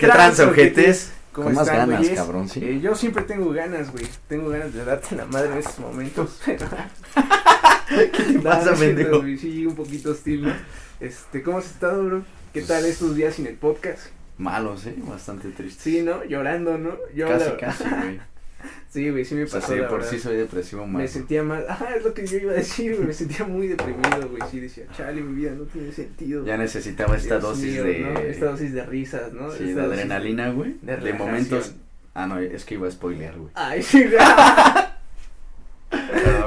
¿Qué tranza, ojetes? ¿Cómo Con más están, ganas, güeyes? cabrón, sí. Eh, yo siempre tengo ganas, güey. Tengo ganas de darte la madre en estos momentos. ¿Qué te pasa, pendejo? Sí, un poquito hostil, ¿no? Este, ¿cómo has estado, bro? ¿Qué Pues- tal estos días sin el podcast? Malos, ¿eh? Bastante tristes. Sí, ¿no? Llorando, ¿no? Yo casi, la- casi, güey. Sí, güey, sí me O sea, pasó, sí, la por verdad. sí soy depresivo Me mal. sentía mal. Ajá, es lo que yo iba a decir, güey. Me sentía muy deprimido, güey. Sí, decía, chale, mi vida no tiene sentido. Ya necesitaba esta Dios dosis mío, de... ¿no? Esta dosis de risas, ¿no? Sí, Esta de adrenalina, güey. de De, momentos... Ah, no, es que iba a spoilear, güey. Ay, sí,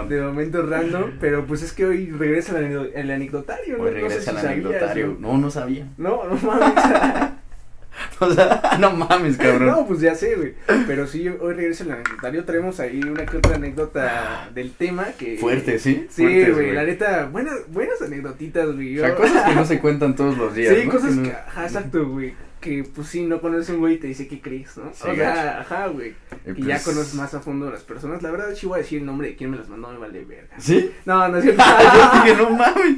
de momentos random, pero pues es que hoy regresa el, anecdotario, ¿no? Hoy No sé regresa si el sabías, anecdotario. ¿no? No, no sabía. No, no mames. O sea, no mames, cabrón. no, pues ya sé, güey. Pero sí, hoy regresa el anecdotario. Traemos ahí una que otra anécdota del tema que. Fuerte, ¿sí? Sí, Fuertes, güey, la neta, buenas, buenas anecdotitas, güey. O sea, cosas que no se cuentan todos los días, Sí, ¿no? cosas no- que, ajá, exacto, güey. Que pues sí, no conoces un güey y te dice qué crees, ¿no? Sí, o sea, ajá, güey. Eh, Y ya pues, conoces más a fondo a las personas. La verdad, sí voy a decir el nombre de quién me las mandó, me vale verga. ¿Sí? No, no es cierto. Yo dije, no mames.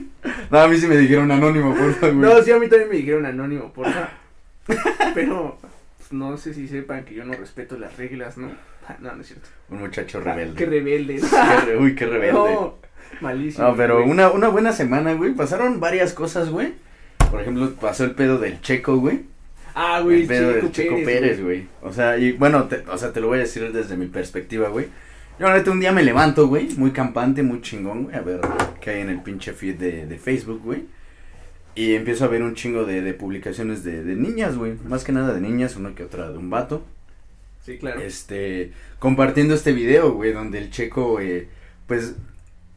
No, a mí sí me dijeron anónimo, por favor, güey. No, sí, a mí también me dijeron anónimo, porfa. Pero pues, no sé si sepan que yo no respeto las reglas, ¿no? Ah, No, no es cierto. Un muchacho Ah, rebelde. Qué rebelde. Qué re- Uy, qué rebelde. No, No, malísimo. pero güey. una, una buena semana, güey. Pasaron varias cosas, güey. Por ejemplo, pasó el pedo del Checo, güey. Ah, güey, el pedo Checo del Checo Pérez, Pérez, güey. O sea, y bueno, te, o sea, te lo voy a decir desde mi perspectiva, güey. Yo, ahorita un día me levanto, güey, muy campante, muy chingón, güey, a ver qué hay en el pinche feed de, de Facebook, güey. Y empiezo a ver un chingo de, de publicaciones de, de niñas, güey. Más que nada de niñas, una que otra de un vato. Sí, claro. Este, compartiendo este video, güey, donde el checo, eh, pues,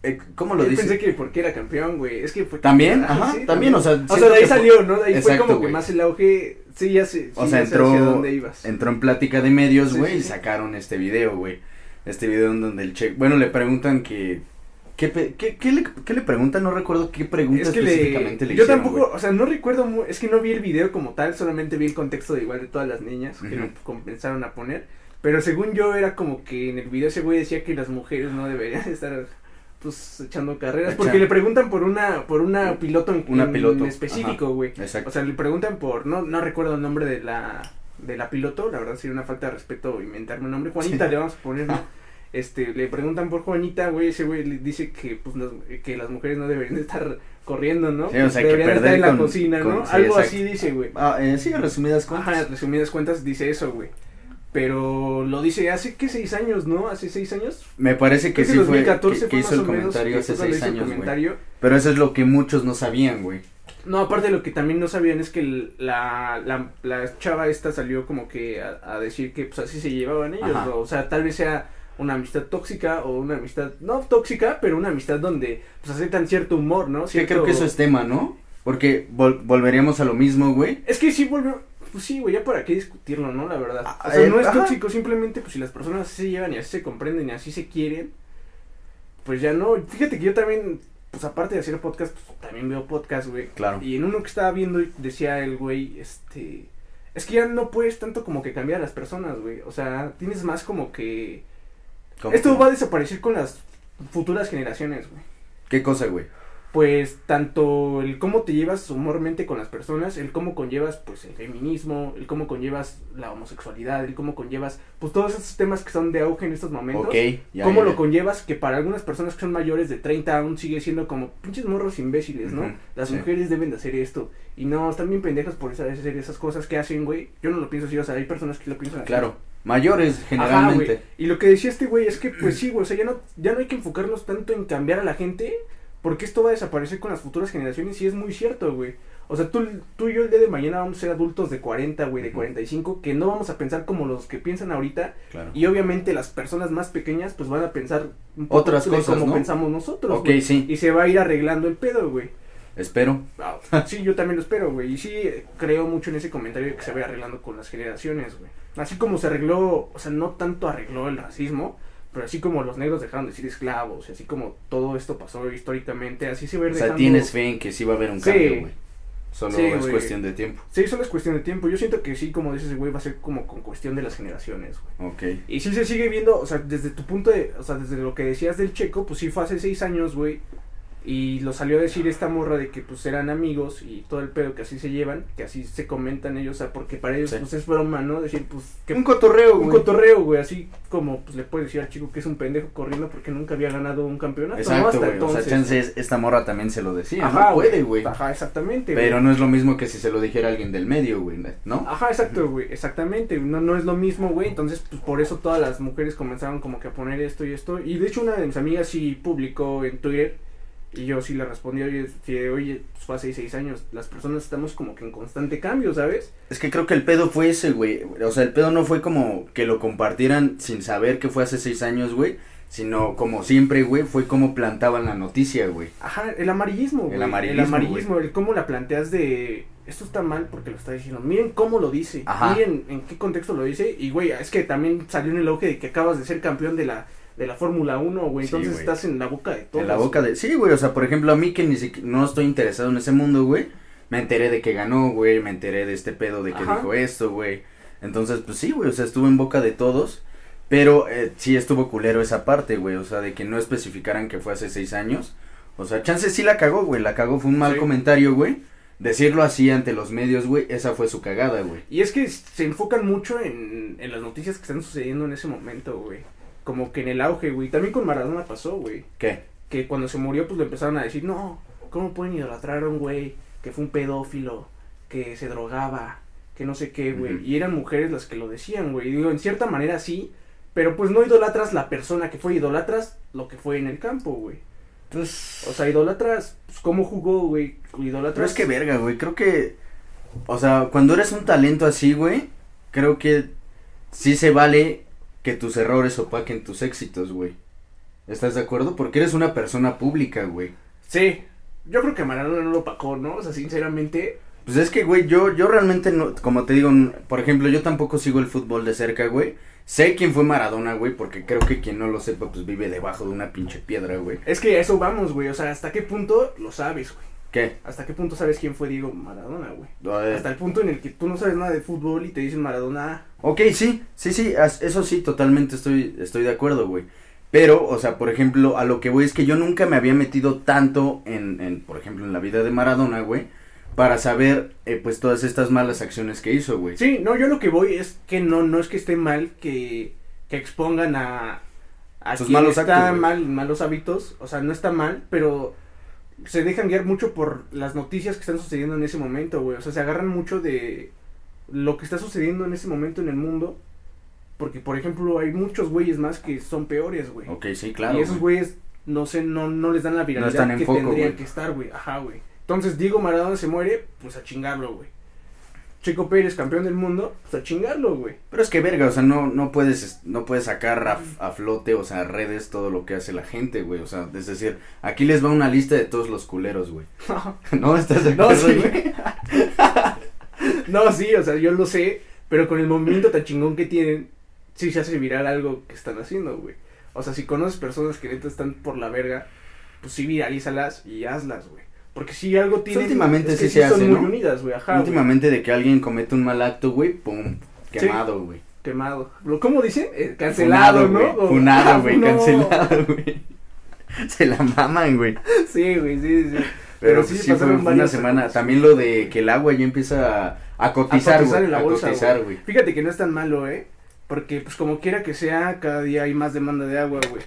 eh, ¿cómo lo Yo dice? pensé que porque era campeón, güey. Es que fue. También, Ah, ajá, sí, también, o sea, O sea, de ahí salió, ¿no? De ahí fue como que más el auge. Sí, ya sé. O sí, sea, sé hacia entró, dónde ibas. entró en plática de medios, Sí, güey, y sacaron este video, güey. Este video en donde el checo, bueno, le preguntan que, ¿qué, pe- qué, qué le, qué le preguntan? No recuerdo qué pregunta Es que específicamente le, le, yo hicieron, tampoco, o sea, no recuerdo, mu- es que no vi el video como tal, solamente vi el contexto de igual de todas las niñas que lo comenzaron a poner, pero según yo era como que en el video ese güey decía que las mujeres no deberían estar pues echando carreras, porque le preguntan por una por una piloto en, Una en piloto, específico, güey. Exacto. O sea, le preguntan por no no recuerdo el nombre de la de la piloto, la verdad sería una falta de respeto inventarme un nombre. Juanita Sí. le vamos a poner, ¿no? Este, le preguntan por Juanita, güey, ese güey le dice que pues las, que las mujeres no deberían de estar corriendo, ¿no? Sí, o sea, que deberían de estar en la con- cocina, con- ¿no? sí, Algo exacto. así dice, güey. Ah, eh, sí, resumidas cuentas. Ajá, resumidas cuentas dice eso, güey. Pero lo dice hace que seis años, ¿no? Hace seis años. Me parece que sí fue, 2014 que, que hizo el comentario que hace seis años, güey. Pero eso es lo que muchos no sabían, güey. No, aparte de lo que también no sabían es que la, la, la chava esta salió como que a, a decir que pues así se llevaban ellos. ¿no? o sea, tal vez sea una amistad tóxica o una amistad, no tóxica, pero una amistad donde pues aceptan cierto humor, ¿no? Sí, creo Cierto- que eso es tema, ¿no? Porque vol- volveríamos a lo mismo, güey. Es que sí vuelve, pues sí, güey, ya para qué discutirlo, ¿no? La verdad. Ah, O sea, no es ajá. tóxico, simplemente pues si las personas así se llevan y así se comprenden y así se quieren, pues ya no. Fíjate que yo también, pues aparte de hacer podcast, pues también veo podcast, güey. Claro. Y en uno que estaba viendo decía el güey, este, es que ya no puedes tanto como que cambiar a las personas, güey. O sea, tienes más como que... ¿Cómo Esto que? va a desaparecer con las futuras generaciones, güey. ¿Qué cosa, güey? Pues tanto el cómo te llevas humormente con las personas, el cómo conllevas pues el feminismo, el cómo conllevas la homosexualidad, el cómo conllevas pues todos esos temas que son de auge en estos momentos. Ok, ya. ¿Cómo ya, lo conllevas que para algunas personas que son mayores de 30 aún sigue siendo como pinches morros imbéciles, ¿no? Las sí. mujeres deben de hacer esto. Y no, están bien pendejas por esa- hacer esas cosas que hacen, güey. Yo no lo pienso así, o sea, hay personas que lo piensan así. Claro. Mayores, generalmente. Y lo que decía este güey es que, pues sí, güey, o sea, ya no, ya no hay que enfocarnos tanto en cambiar a la gente, porque esto va a desaparecer con las futuras generaciones y es muy cierto, güey. O sea, tú, tú y yo el día de mañana vamos a ser adultos de 40, güey, de Ujú. 45, que no vamos a pensar como los que piensan ahorita, claro. y obviamente las personas más pequeñas, pues van a pensar un poco Otras de cosas, como ¿no? pensamos nosotros, Ok, güey. sí. Y se va a ir arreglando el pedo, güey. Espero. Ah, Sí, yo también lo espero, güey. Y sí, creo mucho en ese comentario que se vaya arreglando con las generaciones, güey. Así como se arregló, o sea, no tanto arregló el racismo, pero así como los negros dejaron de ser esclavos, y así como todo esto pasó históricamente, así se va a ir O sea, dejando- tienes fe en que sí va a haber un Sí. cambio, güey. Solo Sí, es cuestión de tiempo. Sí, solo es cuestión de tiempo. Yo siento que sí, como dices, güey, va a ser como con cuestión de las generaciones, güey. Ok. Y sí se sigue viendo, o sea, desde tu punto de, o sea, desde lo que decías del checo, pues sí fue hace seis años, güey. Y lo salió a decir esta morra de que pues eran amigos y todo el pedo que así se llevan, que así se comentan ellos, o sea, porque para ellos Sí. pues es broma, ¿no? Decir pues que Un cotorreo, un güey. cotorreo, güey, así como pues le puede decir al chico que es un pendejo corriendo porque nunca había ganado un campeonato, ¿no? Exacto, Hasta güey. O entonces. sea, chance es- esta morra también se lo decía. Ajá, no puede, güey. Ajá, exactamente. Pero güey. no es lo mismo que si se lo dijera alguien del medio, güey, ¿no? Ajá, exacto, güey, exactamente, no, no es lo mismo, güey, entonces, pues, por eso todas las mujeres comenzaron como que a poner esto y esto, y de hecho una de mis amigas sí publicó en Twitter, y yo sí le respondí, oye, sí, oye, pues fue hace seis años, las personas estamos como que en constante cambio, ¿sabes? Es que creo que el pedo fue ese, güey. O sea, el pedo no fue como que lo compartieran sin saber que fue hace seis años, güey. Sino como siempre, güey, fue como plantaban la noticia, güey. Ajá, el amarillismo, güey, El amarillismo, el amarillismo, el cómo la planteas de, esto está mal porque lo está diciendo, miren cómo lo dice, Ajá. miren en qué contexto lo dice, y güey, es que también salió en el auge de que acabas de ser campeón de la, de la Fórmula 1, güey, Sí, entonces güey. estás en la boca de todos. En la boca de... Sí, güey, o sea, por ejemplo, a mí que ni siquiera no estoy interesado en ese mundo, güey. Me enteré de que ganó, güey. Me enteré de este pedo de que Ajá. dijo esto, güey. Entonces, pues sí, güey, o sea, estuvo en boca de todos. Pero eh, sí estuvo culero esa parte, güey. O sea, de que no especificaran que fue hace seis años. O sea, chance sí la cagó, güey. La cagó, fue un mal Sí. comentario, güey. Decirlo así ante los medios, güey, esa fue su cagada, güey. Y es que se enfocan mucho en, en las noticias que están sucediendo en ese momento, güey. Como que en el auge, güey. También con Maradona pasó, güey. ¿Qué? Que cuando se murió, pues le empezaron a decir, no, ¿cómo pueden idolatrar a un güey que fue un pedófilo, que se drogaba, que no sé qué, güey? Y eran mujeres las que lo decían, güey. Y Digo, en cierta manera sí, pero pues no idolatras la persona que fue, idolatras lo que fue en el campo, güey. Pues... O sea, idolatras pues, cómo jugó, güey. Idolatras... Pero es que verga, güey, creo que, o sea, cuando eres un talento así, güey, creo que sí se vale que tus errores opaquen tus éxitos, güey. ¿Estás de acuerdo? Porque eres una persona pública, güey. Sí, yo creo que Maradona no lo opacó, ¿no? O sea, sinceramente, Pues es que, güey, yo, yo realmente no, como te digo, por ejemplo, yo tampoco sigo el fútbol de cerca, güey. Sé quién fue Maradona, güey, porque creo que quien no lo sepa, pues vive debajo de una pinche piedra, güey. es que a eso vamos, güey. O sea, ¿hasta qué punto lo sabes, güey? ¿Qué? ¿Hasta qué punto sabes quién fue Diego Maradona, güey? Eh, Hasta el punto en el que tú no sabes nada de fútbol y te dicen Maradona. Ok, sí, sí, sí, eso sí, totalmente estoy, estoy de acuerdo, güey. Pero, o sea, por ejemplo, a lo que voy es que yo nunca me había metido tanto en, en por ejemplo, en la vida de Maradona, güey, para saber, eh, pues, todas estas malas acciones que hizo, güey. Sí, no, yo lo que voy es que no, no es que esté mal que, que expongan a, a Sus quien malos está actos, mal, malos hábitos. O sea, no está mal, pero se dejan guiar mucho por las noticias que están sucediendo en ese momento, güey. O sea, se agarran mucho de lo que está sucediendo en ese momento en el mundo. Porque, por ejemplo, hay muchos güeyes más que son peores, güey. Ok, sí, claro. y esos güey. güeyes, no sé, no, no les dan la viralidad que foco, tendrían que estar, güey. Ajá, güey. Entonces, Diego Maradona se muere, pues a chingarlo, güey. Chico Pérez, campeón del mundo, pues a chingarlo, güey. Pero es que, verga, o sea, no, no puedes, es- no puedes sacar a, a flote, o sea, a redes todo lo que hace la gente, güey. O sea, es decir, aquí les va una lista de todos los culeros, güey. ¿No? ¿Estás de No, acuerdo, sí. güey? no, sí, o sea, yo lo sé, pero con el movimiento tan chingón que tienen, sí se hace viral algo que están haciendo, güey. O sea, si conoces personas que neta están por la verga, pues sí viralízalas y hazlas, güey. Porque si algo tienen, últimamente es que sí se hace, ¿no? unidas, güey, ajá, güey. Últimamente de que alguien comete un mal acto, güey, pum, quemado, güey. Quemado. ¿Cómo dicen? Eh, cancelado, Funado, ¿no? güey. Funado, Ah, güey, no. cancelado, güey. Se la maman, güey. Sí, güey, sí, sí. Pero, Pero sí sí, fue, una semana. cosas. También lo de que el agua ya empieza a, a cotizar, A cotizar güey. en la A bolsa, cotizar, güey. güey. Fíjate que no es tan malo, ¿eh? Porque, pues, como quiera que sea, cada día hay más demanda de agua, güey.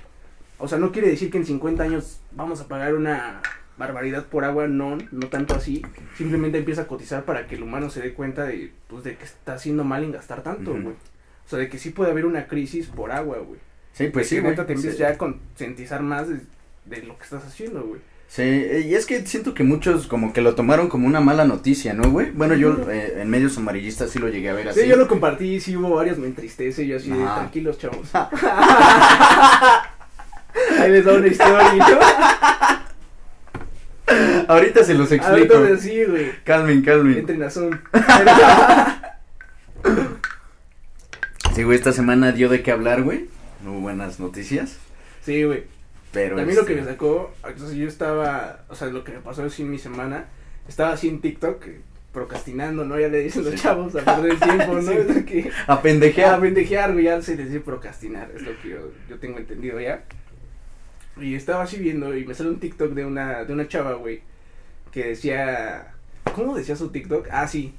O sea, no quiere decir que en 50 años vamos a pagar una barbaridad por agua, no, no tanto así. Simplemente empieza a cotizar para que el humano se dé cuenta de, pues, de que está haciendo mal en gastar tanto, güey. O sea, de que sí puede haber una crisis por agua, güey. Sí, pues sí, güey. te empieces Sí. ya a concientizar más de, de lo que estás haciendo, güey. Sí, y es que siento que muchos como que lo tomaron como una mala noticia, ¿no, güey? Bueno, yo eh, en medios amarillistas sí lo llegué a ver así. Sí, yo lo compartí, sí hubo varios, me entristece, yo así de tranquilos, chavos. Ahí les da una historia, ¿no? Ahorita se los explico. Ahorita sí, güey. Calmen, calmen. Entren a Zoom. Sí, güey, esta semana dio de qué hablar, güey. Muy buenas noticias. Sí, güey. Pero También lo que este, me sacó, entonces yo estaba, o sea, lo que me pasó así en mi semana, estaba así en TikTok, eh, procrastinando, ¿no? Ya le dicen los Sí. chavos a perder el tiempo, ¿no? Sí. Es lo que, A a pendejear. pendejear, güey, ya se les dice procrastinar, es lo que yo, yo tengo entendido ya. Y estaba así viendo y me sale un TikTok de una, de una chava, güey, que decía, ¿cómo decía su TikTok? Ah, sí,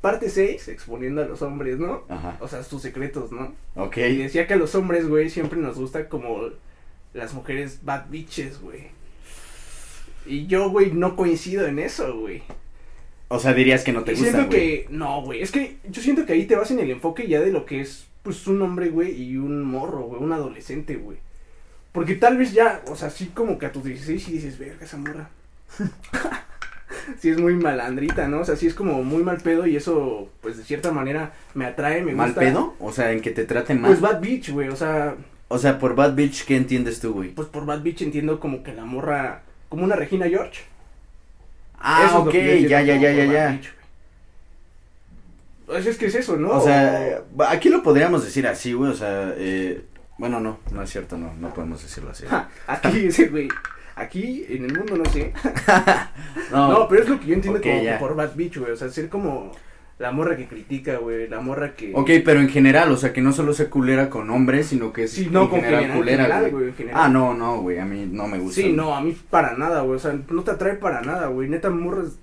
parte 6, exponiendo a los hombres, ¿no? Ajá. O sea, sus secretos, ¿no? Ok. Y decía que a los hombres, güey, siempre nos gusta como las mujeres bad bitches, güey. Y yo, güey, no coincido en eso, güey. O sea, dirías que no te Y gusta, siento güey. que, no, güey, es que yo siento que ahí te vas en el enfoque ya de lo que es, pues, un hombre, güey, y un morro, güey, un adolescente, güey. Porque tal vez ya, o sea, sí como que a tus 16 y dices, verga, esa morra. sí es muy malandrita, ¿no? O sea, sí es como muy mal pedo y eso, pues, de cierta manera me atrae, me ¿Mal gusta. pedo? O sea, en que te traten mal. Pues bad bitch, güey, o sea, O sea, por Bad Bitch, ¿qué entiendes tú, güey? pues por bad bitch entiendo como que la morra, como una Regina George. Ah, Eso ok, ya, ya, ya, ya, ya. bitch. Pues es que es eso, ¿no? O sea, aquí lo podríamos decir así, güey, o sea, eh, bueno, no, no es cierto, no, no podemos decirlo así. Ja, aquí ese güey. Aquí en el mundo no sé. No, pero es lo que yo entiendo como ya. por Bad Bitch, güey. O sea, ser como la morra que critica, güey. La morra que. Ok, pero en general, o sea, que no solo sea culera con hombres, sino que es Sí, no, en con general general, culera, general, güey. Ah, no, no, güey, a mí no me gusta. Sí, no, a mí para nada, güey. O sea, no te atrae para nada, güey. Neta, morras.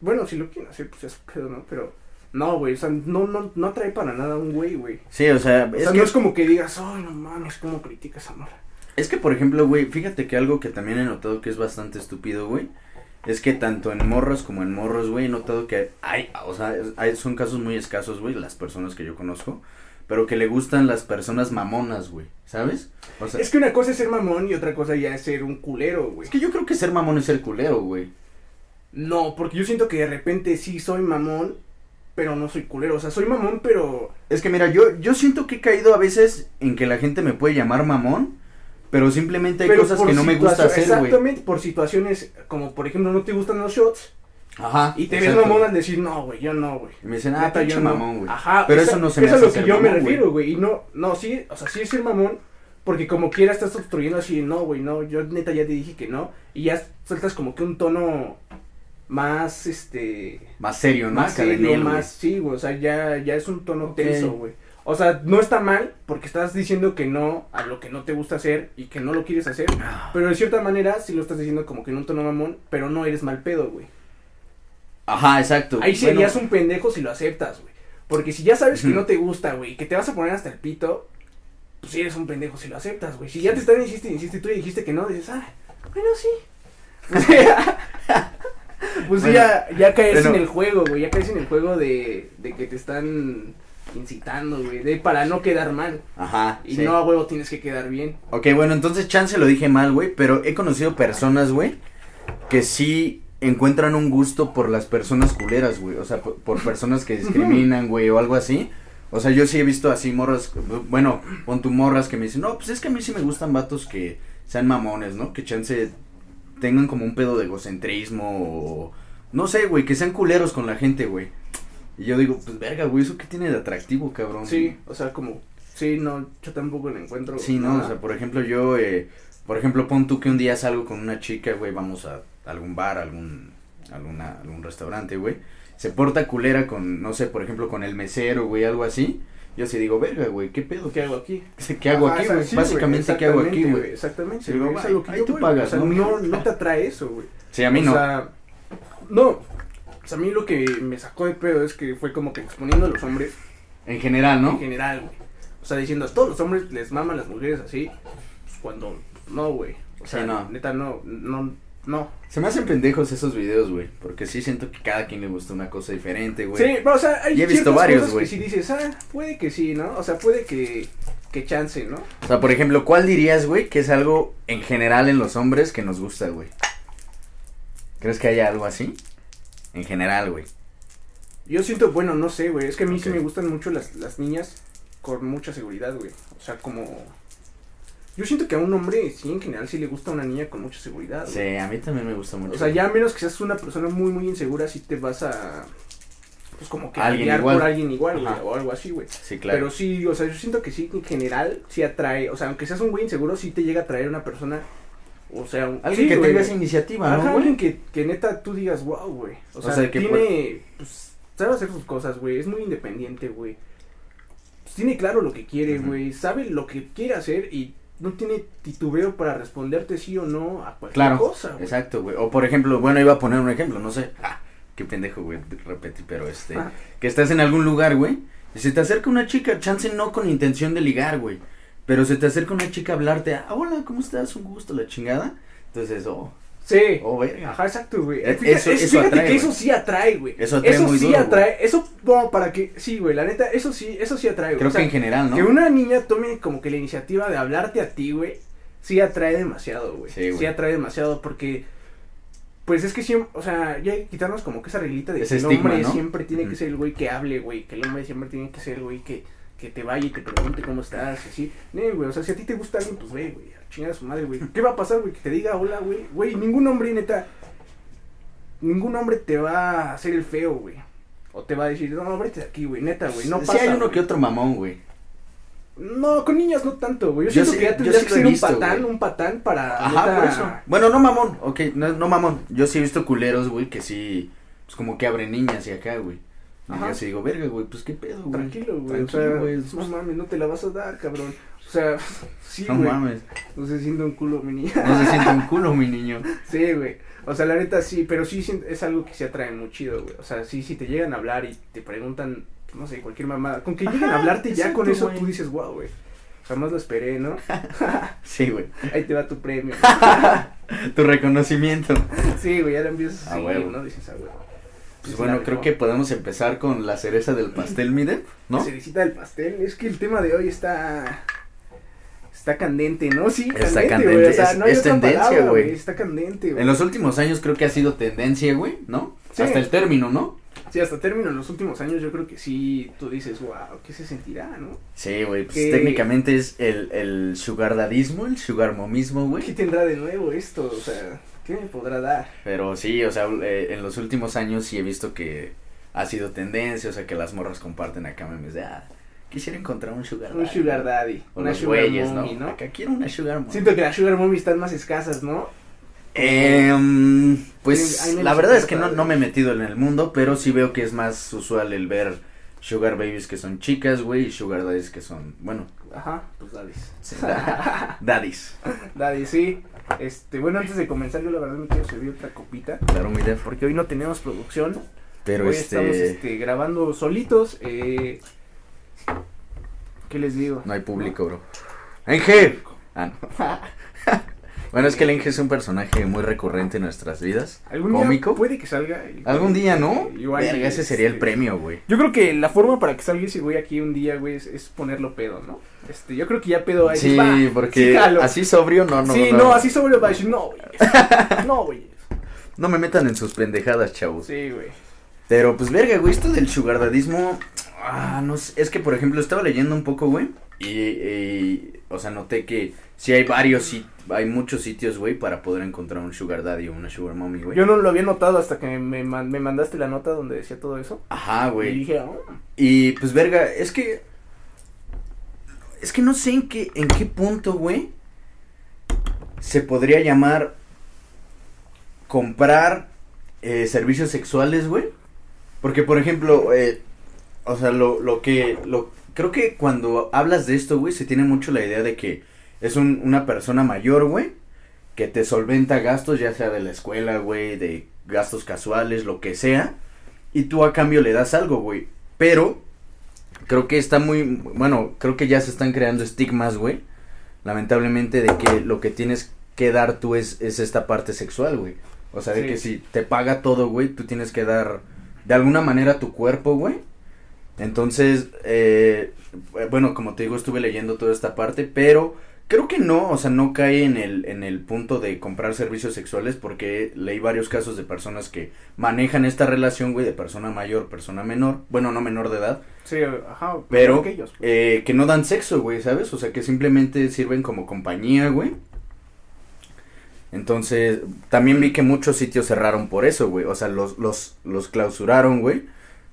Bueno, si lo quieren hacer, pues es pedo, ¿no? Pero. No, güey. O sea, no, no, no atrae para nada a un güey, güey. Sí, o sea, O es sea, que no es como que digas, ay, no mames, cómo criticas a morra. Es que, por ejemplo, güey, fíjate que algo que también he notado que es bastante estúpido, güey, es que tanto en morras como en morros, güey, he notado que hay, o sea, hay, son casos muy escasos, güey, las personas que yo conozco, pero que le gustan las personas mamonas, güey, ¿sabes? O sea, Es que una cosa es ser mamón y otra cosa ya es ser un culero, güey. es que yo creo que ser mamón es ser culero, güey. No, porque yo siento que de repente sí soy mamón, pero no soy culero. O sea, soy mamón, pero. Es que mira, yo, yo siento que he caído a veces en que la gente me puede llamar mamón, pero simplemente hay pero cosas que no me gusta hacer, güey. Exactamente, por situaciones como, por ejemplo, no te gustan los shots. Ajá. Y te ves mamón al decir, no, güey, yo no, güey. Me dicen, ah, Neta, yo mamón, güey. Ajá, Pero esa- eso no se me eso hace es a lo que yo me mamón, refiero, güey. Y no, no, sí, o sea, sí es ser mamón, porque como quiera estás obstruyendo así, no, güey, no, yo neta ya te dije que no. Y ya sueltas como que un tono más, este. Más serio, ¿no? más serio, güey. más, sí, güey, o sea, ya, ya es un tono tenso, güey. O sea, no está mal porque estás diciendo que no a lo que no te gusta hacer y que no lo quieres hacer, pero de cierta manera sí lo estás diciendo como que en un tono mamón, pero no eres mal pedo, güey. Ajá, exacto. Ahí Bueno, serías un pendejo si lo aceptas, güey. Porque si ya sabes que no te gusta, güey, que te vas a poner hasta el pito, pues eres un pendejo si lo aceptas, güey. Si ya te están insiste, insiste, tú dijiste que no, dices, ah, bueno, sí. pues Bueno, ya, ya caes bueno. en el juego, güey, ya caes en el juego de, de que te están incitando, güey, de para no quedar mal. Ajá. Y sí. no a huevo tienes que quedar bien. Ok, bueno, entonces chance lo dije mal, güey, pero he conocido personas, güey, que sí encuentran un gusto por las personas culeras, güey, o sea, por, por personas que discriminan, güey, o algo así. O sea, yo sí he visto así morras, bueno, pon tu morras que me dicen, no, pues es que a mí sí me gustan vatos que sean mamones, ¿no? Que chance tengan como un pedo de egocentrismo o, no sé, güey, que sean culeros con la gente, güey. Y yo digo, pues verga, güey, ¿eso qué tiene de atractivo, cabrón? Sí, o sea, como, sí, no, yo tampoco lo encuentro. Sí, no, nada. o sea, por ejemplo, yo, eh, por ejemplo, pon tú que un día salgo con una chica, güey, vamos a algún bar, algún, alguna, algún restaurante, güey, se porta culera con, no sé, por ejemplo, con el mesero, güey, algo así, yo sí digo, verga, güey, ¿qué pedo? ¿Qué hago aquí? ¿Qué hago Ajá, aquí, güey? sí, Básicamente, ¿qué hago aquí, güey? Exactamente, Sí, digo, es a lo que ahí yo tú voy, pagas, o sea, ¿no, no, te atrae eso, güey. Sí, a mí o no. sea, no, o sea, a mí lo que me sacó de pedo es que fue como que exponiendo a los hombres en general, en ¿no? general, güey. O sea, diciendo a todos los hombres les maman las mujeres así, pues cuando no, güey. O sea, Sí, no. neta no, no, no. Se me hacen pendejos esos videos, güey, porque sí siento que cada quien le gusta una cosa diferente, güey. Sí, pero, o sea, hay Y he visto varios, güey. que sí dices, ah, puede que sí, ¿no? O sea, puede que, que chance, ¿no? O sea, por ejemplo, ¿cuál dirías, güey, que es algo en general en los hombres que nos gusta, güey? ¿Crees que haya algo así? En general, güey. Yo siento, bueno, no sé, güey. Es que a mí sí me gustan mucho las, las niñas con mucha seguridad, güey. O sea, como. Yo siento que a un hombre, sí, en general, sí le gusta una niña con mucha seguridad. güey. Sí, a mí también me gusta mucho. O sea, ya a menos que seas una persona muy, muy insegura, sí te vas a. Pues como que Alguien igual. por alguien igual, güey. O algo así, güey. Sí, claro. Pero sí, o sea, yo siento que sí, en general, sí atrae. O sea, aunque seas un güey inseguro, sí te llega a atraer una persona. O sea, un, Alguien sí, que güey. tenga esa iniciativa, Ajá, ¿no, alguien que, que neta tú digas, wow, güey. O, O sea, sea, que tiene, pues, sabe hacer sus cosas, güey. Es muy independiente, güey. Pues, tiene claro lo que quiere, güey. Sabe lo que quiere hacer y no tiene titubeo para responderte sí o no a cualquier Claro, cosa, güey. exacto, güey. O por ejemplo, bueno, iba a poner un ejemplo, no sé. Ah, qué pendejo, güey, repetí, pero este. Ah. Que estás en algún lugar, güey. Y se te acerca una chica, chance no con intención de ligar, güey. Pero se te acerca una chica a hablarte, ah, hola, ¿cómo estás? Un gusto, la chingada. Entonces, oh, Sí. oh, verga. Ajá, exacto, güey. Eh, Fíjate, eso- es- eso fíjate atrae, que güey. eso sí atrae, güey. Eso atrae muy sí duro, atrae, eso, no, para que, sí, güey, la neta, eso sí, eso sí atrae, güey. Creo O sea, que en general, ¿no? Que una niña tome como que la iniciativa de hablarte a ti, güey, sí atrae demasiado, güey. Sí, atrae demasiado porque, pues es que siempre, o sea, ya hay que quitarnos como que esa reglita de Ese que el estigma, hombre ¿no? siempre tiene que ser el güey que hable, güey, que el hombre siempre tiene que ser el güey que, que te vaya y te pregunte cómo estás, y así. No, güey, o sea, si a ti te gusta alguien, pues, güey, güey, a chingar a su madre, güey. ¿Qué va a pasar, güey? Que te diga hola, güey. Güey, ningún hombre, neta, ningún hombre te va a hacer el feo, güey. O te va a decir, no, vete de aquí, güey, neta, güey, no sí pasa. hay uno güey. que otro mamón, güey. No, con niñas no tanto, güey. Yo, Yo siento sí- que ya tendrías sí que ser un patán, güey. un patán para. Ajá, neta- por eso. Bueno, no mamón, ok, no, no mamón. Yo sí he visto culeros, güey, que sí, pues como que abren niñas y acá, güey. Y Ajá. yo sí digo, verga, güey, pues qué pedo, güey. Tranquilo, güey. O sea, güey. no mames, no te la vas a dar, cabrón. O sea, sí, No güey. mames, No se siente un culo, mi niña. no se siente un culo, mi niño. Sí, güey. O sea, la neta sí, pero sí es algo que se atrae muy chido, güey. O sea, sí, si te llegan a hablar y te preguntan, no sé, cualquier mamada. Con que lleguen a hablarte ya con eso güey. tú dices, wow, güey. Jamás lo esperé, ¿no? Sí, güey. Ahí te va tu premio. Tu reconocimiento. sí, güey, ya lo empiezas a A seguir, huevo. ¿no? Dices, a huevo. Pues Sí, bueno, creo que podemos empezar con la cereza del pastel, mide, ¿no? La cerecita del pastel. Es que el tema de hoy está. Está candente, ¿no? Sí, Está candente, güey. O sea, es- no hay es otra tendencia, güey. Está candente, güey. En los últimos años creo que ha sido tendencia, güey, ¿no? Sí. Hasta el término, ¿no? Sí, hasta término en los últimos años yo creo que sí, tú dices, wow, ¿qué se sentirá, no? Sí, güey, pues técnicamente es el, el sugar dadismo, el sugar momismo, güey. ¿Qué tendrá de nuevo esto? O sea, ¿qué me podrá dar? Pero sí, o sea, eh, en los últimos años sí he visto que ha sido tendencia, o sea, que las morras comparten acá memes de, ah, quisiera encontrar un sugar Un daddy. sugar daddy, O una los sugar güeyes, mommy, ¿no? ¿no? Acá quiero una sugar mommy. Siento que las sugar mommy están más escasas, ¿no? Hay pues la verdad es que no, no me he metido en el mundo, pero sí veo que es más usual el ver sugar babies que son chicas, güey, y sugar daddies que son, bueno, Ajá, pues daddies. sí, da- daddies. daddy, sí. Este, bueno, antes de comenzar yo la verdad me quiero servir otra copita. Claro, mi def. Porque hoy no tenemos producción. Pero hoy este, estamos este, grabando solitos. Eh, ¿Qué les digo? no hay público, bro. Enge. Ah, no. bueno, es que el Enge es un personaje muy recurrente en nuestras vidas. ¿Algún cómico. día puede que salga? Algún día, ¿no? Igual, Verga, ese sería el este, premio, güey. Yo creo que la forma para que salga ese güey aquí un día, güey, es, es ponerlo pedo, ¿no? Este, yo creo que ya pedo ahí. Sí, va, porque sí, así sobrio no, no, sí, no. no, así sobre va a decir, no, güey. No, güey. No me metan en sus pendejadas, chavos. Sí, güey. Pero pues verga, güey, esto del sugardadismo, ah, no sé, es que por ejemplo estaba leyendo un poco, güey, y, y, o sea, noté que sí hay varios, sí, hay muchos sitios, güey, para poder encontrar un sugar daddy o una sugar mommy, güey. Yo no lo había notado hasta que me, me mandaste la nota donde decía todo eso. Ajá, Y güey. dije, oh, Y pues verga, es que, es que no sé en qué, en qué punto, güey, se podría llamar comprar eh, servicios sexuales, güey. Porque, por ejemplo, eh, o sea, lo, lo que, lo, creo que cuando hablas de esto, güey, se tiene mucho la idea de que es un, una persona mayor, güey, que te solventa gastos, ya sea de la escuela, güey, de gastos casuales, lo que sea, y tú a cambio le das algo, güey. Pero, creo que está muy, bueno, creo que ya se están creando estigmas, güey, lamentablemente, de que lo que tienes que dar tú es, es esta parte sexual, güey. O sea, de Sí. que si te paga todo, güey, tú tienes que dar de alguna manera tu cuerpo, güey. Entonces, eh, bueno, como te digo, estuve leyendo toda esta parte, pero creo que no, o sea, no cae en el, en el punto de comprar servicios sexuales porque leí varios casos de personas que manejan esta relación, güey, de persona mayor, persona menor, bueno, no menor de edad, sí, ajá. pero aquellos, pues. eh, que no dan sexo, güey, ¿sabes? O sea, que simplemente sirven como compañía, güey. Entonces, también vi que muchos sitios cerraron por eso, güey. O sea, los, los, los clausuraron, güey.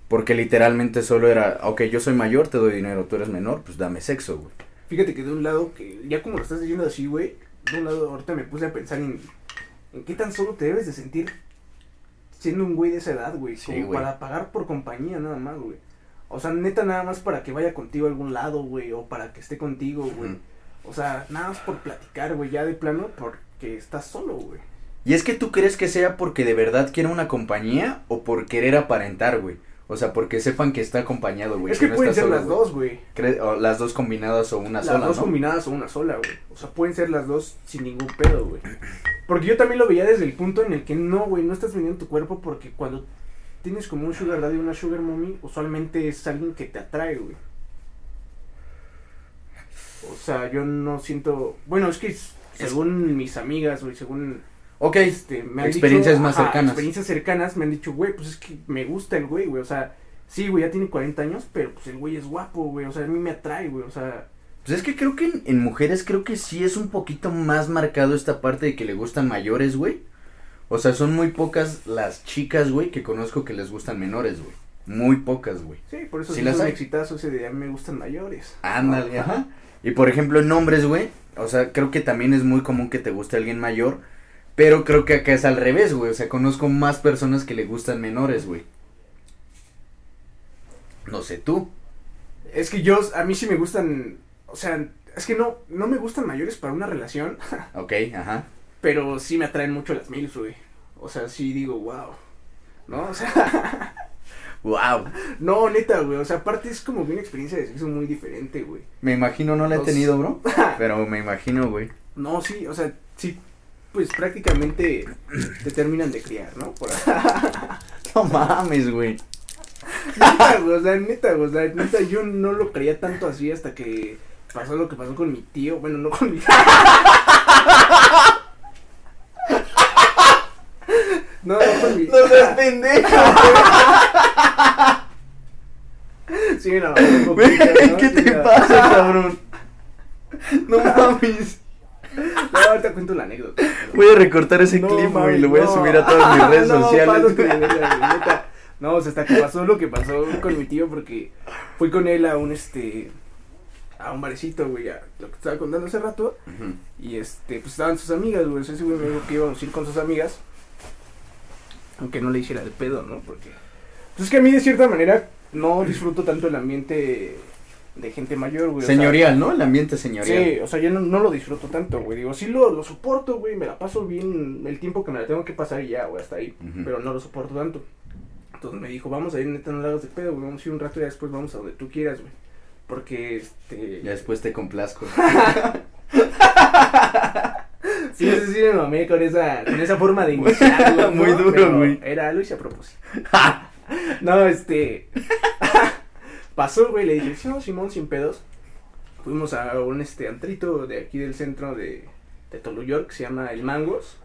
Porque literalmente solo era, ok, yo soy mayor, te doy dinero, tú eres menor, pues dame sexo, güey. Fíjate que de un lado, que ya como lo estás diciendo así, güey, de un lado ahorita me puse a pensar en, en qué tan solo te debes de sentir siendo un güey de esa edad, güey. Sí, como güey. para pagar por compañía nada más, güey. O sea, neta nada más para que vaya contigo a algún lado, güey, o para que esté contigo, güey. O sea, nada más por platicar, güey, ya de plano, porque estás solo, güey. Y es que tú crees que sea porque de verdad quiere una compañía o por querer aparentar, güey. O sea, porque sepan que está acompañado, güey. Es que no pueden ser solo, las dos, güey. O las dos combinadas o una Las sola, dos ¿no? combinadas o una sola, güey. O sea, pueden ser las dos sin ningún pedo, güey. Porque yo también lo veía desde el punto en el que no, güey, no estás vendiendo tu cuerpo porque cuando tienes como un sugar daddy o una sugar mommy, usualmente es alguien que te atrae, güey. O sea, yo no siento... Bueno, es que según mis amigas, güey, según Ok, este, me han Experiencias dicho, más ajá, cercanas. Experiencias cercanas me han dicho, güey, pues es que me gusta el güey, güey, o sea, sí, güey, ya tiene 40 años, pero pues el güey es guapo, güey, o sea, a mí me atrae, güey, o sea, pues es que creo que en, en mujeres creo que sí es un poquito más marcado esta parte de que le gustan mayores, güey. O sea, son muy pocas las chicas, güey, que conozco que les gustan menores, güey. Muy pocas, güey. sí, por eso Sí las hay. exitazo ese de a mí me gustan mayores. Ándale, ajá. Y por ejemplo, en hombres, güey, o sea, creo que también es muy común que te guste alguien mayor, pero creo que acá es al revés, güey. O sea, conozco más personas que le gustan menores, güey. No sé tú. Es que yo, a mí sí me gustan, o sea, es que no, no me gustan mayores para una relación, Ok, ajá. pero sí me atraen mucho las mil, güey. O sea, sí digo, wow. ¿No? O sea, Wow. no, neta, güey. O sea, aparte es como una experiencia de sexo muy diferente, güey. Me imagino, no la he tenido, bro. Pero me imagino, güey. No, sí, o sea, sí, pues prácticamente te terminan de criar, ¿no? Por No mames, güey. neta, güey, o sea, neta, güey, o sea, neta, yo no lo creía tanto así hasta que pasó lo que pasó con mi tío, bueno, no con mi No, no con mi No seas pendejo. Sí, poquito, ¿no? ¿Qué te pasa, cabrón? No mames. No, ahorita cuento la anécdota. Voy a recortar ese No, clip, güey, lo voy a subir a todas mis redes no, sociales. de. No, o sea, hasta que pasó lo que pasó con mi tío, porque fui con él a un, este, a un barecito, güey, a lo que estaba contando hace rato, y este, pues estaban sus amigas, güey, ese güey me dijo que íbamos a ir con sus amigas, aunque no le hiciera el pedo, ¿no? Porque, pues es que a mí de cierta manera no disfruto tanto el ambiente de gente mayor, güey. o sea, Señorial, ¿no? El ambiente señorial. Sí, o sea, yo no, no lo disfruto tanto, güey. Digo, sí lo, lo soporto, güey. Me la paso bien el tiempo que me la tengo que pasar y ya, güey, hasta ahí. Pero no lo soporto tanto. Entonces me dijo, vamos a ir neta, no le hagas de pedo, güey. Vamos a ir un rato y después vamos a donde tú quieras, güey. Porque, este... Ya después te complazco. Sí, sí, sí, me mamé con esa, con esa forma de iniciarlo, ¿no? Muy duro, güey. Era, hice a propósito. no, este... Pasó, güey, le dije, sí, no, Simón, sin pedos. Fuimos a un, este, antrito de aquí del centro de, de Tolu York, que se llama El Mangos.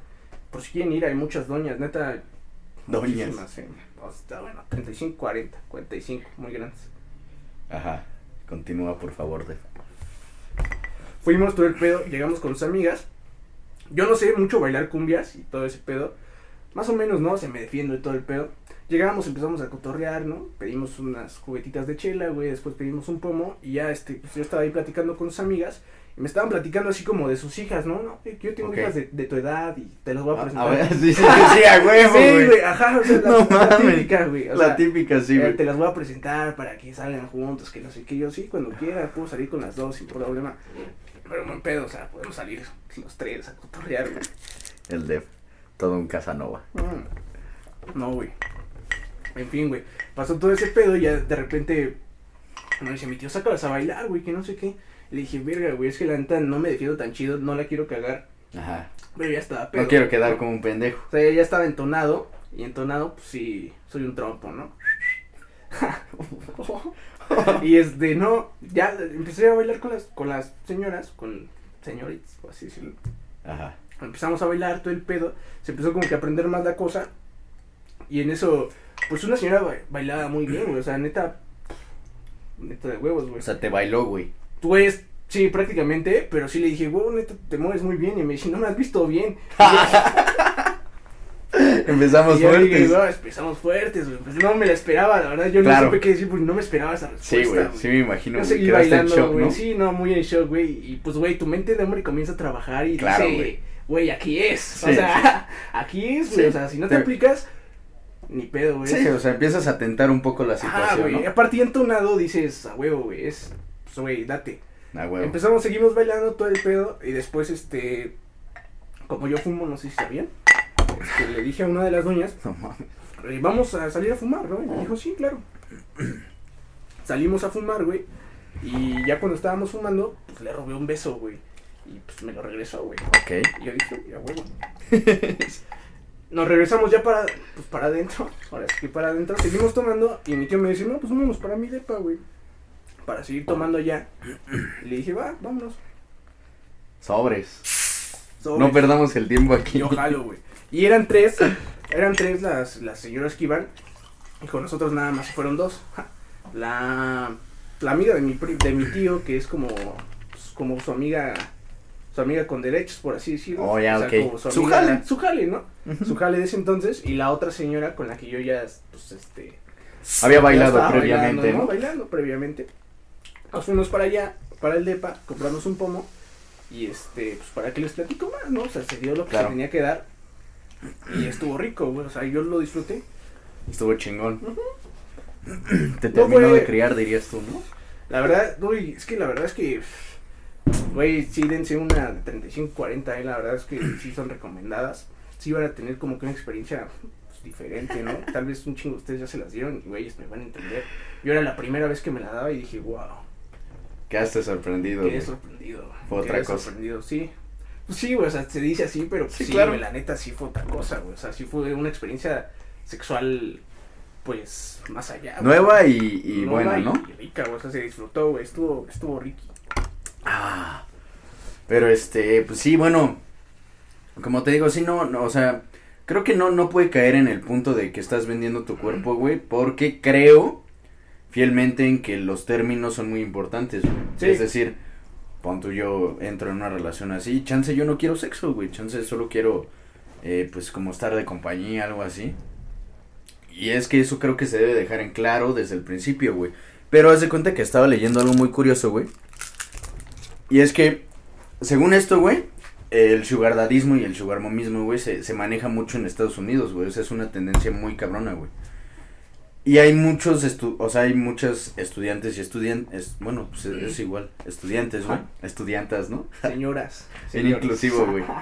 Por si quieren ir, hay muchas doñas, neta. Doñas. eh. O sea, está bueno, 35, 40, 45, muy grandes. Ajá. Continúa, por favor. De... Fuimos todo el pedo, llegamos con sus amigas. Yo no sé mucho bailar cumbias y todo ese pedo. Más o menos, ¿no? Se me defiendo de todo el pedo. Llegamos, empezamos a cotorrear, ¿no? Pedimos unas juguetitas de chela, güey. Después pedimos un pomo. Y ya, este, pues yo estaba ahí platicando con sus amigas. Y me estaban platicando así como de sus hijas, ¿no? No, yo tengo hijas de, de tu edad y te las voy a A, presentar. a ver, sí, sí, sí, a huevo, Sí, güey. ajá, o sea, la, No la típica, güey. o La sea, típica, sí, eh, güey. te las voy a presentar para que salgan juntos, que no sé qué. Yo sí, cuando quiera, puedo salir con las dos sin problema. Pero buen pedo, o sea, podemos salir los tres a cotorrear, güey. El de todo un Casanova. Mm. No, güey. En fin, güey. Pasó todo ese pedo y ya de repente me dice mi tío, sácalas a bailar, güey, que no sé qué. Le dije, verga, güey, es que la neta no me defiendo tan chido, no la quiero cagar. Ajá. Pero ya estaba pedo. No quiero quedar como un pendejo. O sea, ya estaba entonado. Y entonado, pues sí, soy un trompo, ¿no? y este, no, ya empecé a bailar con las, con las señoras, con señoritas, por así decirlo. Ajá. Empezamos a bailar todo el pedo, se empezó como que a aprender más la cosa. Y en eso, pues una señora ba- bailaba muy bien, güey, o sea, neta, neta de huevos, güey. O sea, te bailó, güey. Tú es, sí, prácticamente, pero sí le dije, güey, neta, te mueves muy bien. Y me dice, no me has visto bien. Empezamos fuertes. dije, no, empezamos fuertes, güey. Pues no me la esperaba, la verdad. Yo Claro. no supe qué decir porque no me esperaba esa respuesta. sí, güey. Sí, me imagino. Yo seguí bailando, shock, güey. ¿no? Sí, no, muy en shock, güey. Y pues, güey, tu mente de hombre comienza a trabajar y Claro, dice, güey. güey, aquí es. Sí, o sea, aquí es, güey. Sí. O sea, si no te Te- aplicas, ni pedo, güey. Sí, o sea, empiezas a tentar un poco la Ah, situación, güey. ¿no? Aparte, ya entonado dices, a huevo, güey. Es, pues, güey, date. Ah, huevo. Empezamos, seguimos bailando todo el pedo y después, este, como yo fumo, no sé si sabían, este, le dije a una de las doñas, No mames. eh, vamos a salir a fumar, ¿no? Y me dijo, sí, claro. Salimos a fumar, güey, y ya cuando estábamos fumando, pues le robé un beso, güey, y pues me lo regresó, güey. Ok. Y yo dije, ya huevo. Nos regresamos ya para, pues para adentro, ahora sí para adentro, seguimos tomando y mi tío me dice, no, pues vámonos para mi depa, güey, para seguir tomando ya. Y le dije, va, vámonos. Sobres. Sobres. No perdamos el tiempo aquí. Yo jalo, güey. Y eran tres, eran tres las, las señoras que iban. Y con nosotros nada más fueron dos. La, la amiga de mi, de mi tío, que es como, pues, como su amiga, su amiga con derechos, por así decirlo. Oh, ya, O sea, ok. como su, jale. Su jale, ¿no? Su jale de ese entonces. Y la otra señora con la que yo ya, pues, este... Había bailado previamente, bailando, ¿no? Bailando previamente. Nos fuimos para allá, para el depa, compramos un pomo. Y este, pues para que les platico más, ¿no? O sea, se dio lo que Claro. se tenía que dar. Y estuvo rico, güey. O sea, yo lo disfruté. Estuvo chingón. Te No terminó fue- de criar, dirías tú, ¿no? La verdad, güey, es que la verdad es que. Güey, sí, dense una de 35, 40, eh, la verdad es que sí son recomendadas. Sí van a tener como que una experiencia pues, diferente, ¿no? Tal vez un chingo de ustedes ya se las dieron y, güeyes, me van a entender. Yo era la primera vez que me la daba y dije, wow. Quedaste sorprendido. Quedé güey. sorprendido. Fue otra Quedé cosa. sorprendido, sí. Pues sí, güey, o sea, se dice así, pero pues Sí, sí, claro. güey, la neta sí fue otra cosa, güey. O sea, sí fue una experiencia sexual, pues, más allá. güey. Nueva y, y Nueva buena, ¿no? Y rica, güey, o sea, se disfrutó, güey, estuvo, estuvo ricky. Ah, pero este, pues sí, bueno, como te digo, sí, no, no, o sea, creo que no, no puede caer en el punto de que estás vendiendo tu cuerpo, güey, porque creo fielmente en que los términos son muy importantes, güey. Sí. Es decir, pon tú yo entro en una relación así, chance yo no quiero sexo, güey, chance solo quiero, eh, pues como estar de compañía, algo así. Y es que eso creo que se debe dejar en claro desde el principio, güey. Pero haz de cuenta que estaba leyendo algo muy curioso, güey. Y es que, según esto, güey, el sugar dadismo y el sugar momismo, güey, se, se maneja mucho en Estados Unidos, güey. O sea, es una tendencia muy cabrona, güey. Y hay muchos, estu o sea, hay muchos estudiantes y estudiantes, bueno, pues es, es igual, estudiantes, güey, estudiantas, ¿no? Señoras. Señores. inclusivo, güey.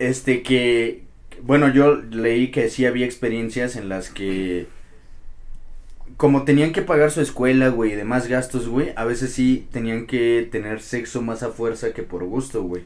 Este que, bueno, yo leí que sí había experiencias en las que, como tenían que pagar su escuela, güey, y demás gastos, güey, a veces sí tenían que tener sexo más a fuerza que por gusto, güey.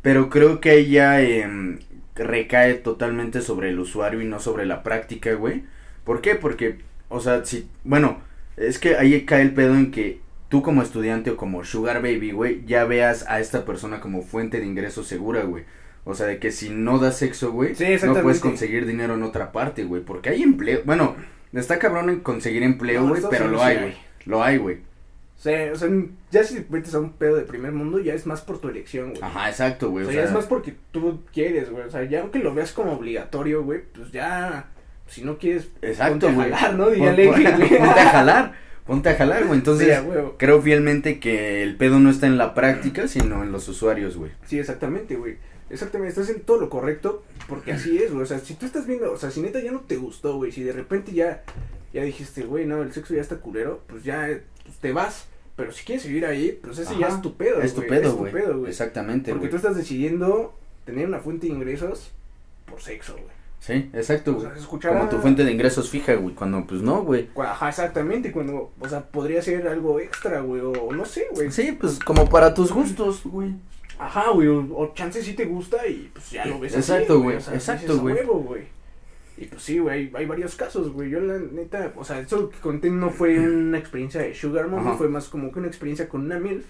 Pero creo que ahí ya em, recae totalmente sobre el usuario y no sobre la práctica, güey. ¿Por qué? Porque, o sea, si, bueno, es que ahí cae el pedo en que tú como estudiante o como sugar baby, güey, ya veas a esta persona como fuente de ingreso segura, güey. O sea, de que si no das sexo, güey, Sí, no puedes conseguir dinero en otra parte, güey. Porque hay empleo, bueno, está cabrón en conseguir empleo, güey, pero lo hay, güey. Lo hay, güey. O sea, o sea, ya si te metes a un pedo de primer mundo, ya es más por tu elección, güey. Ajá, exacto, O güey. sea, O ya sea, es más porque tú quieres, güey. O sea, ya aunque lo veas como obligatorio, güey, pues ya, si no quieres, exacto, ponte a jalar, ¿no? Que, güey. Ponte a jalar, ponte a jalar, güey. Entonces, Sí, creo fielmente que el pedo no está en la práctica, sino en los usuarios, güey. Sí, exactamente, güey. Exactamente, estás en todo lo correcto, porque así es, güey. O sea, si tú estás viendo, o sea, si neta ya no te gustó, güey, si de repente ya, ya dijiste, güey, no, el sexo ya está culero, pues ya pues te vas. Pero si quieres vivir ahí, pues ese ya es tu pedo, Es tu güey, pedo, güey. Exactamente, Porque güey. tú estás decidiendo tener una fuente de ingresos por sexo, güey. Sí, exacto, O güey. sea, se escuchará- Como tu fuente de ingresos fija, güey. Cuando, pues no, güey. Ajá, exactamente, cuando, o sea, podría ser algo extra, güey, o no sé, güey. Sí, pues como para tus gustos, güey. Ajá, güey, o, o chance sí te gusta y pues ya lo ves así, Exacto, güey, o sea, exacto, dices, "A güey". huevo, güey. Y pues sí, güey, hay, varios casos, güey. Yo la neta, o sea, eso que conté no fue una experiencia de Sugar Ajá. fue más como que una experiencia con una MILF,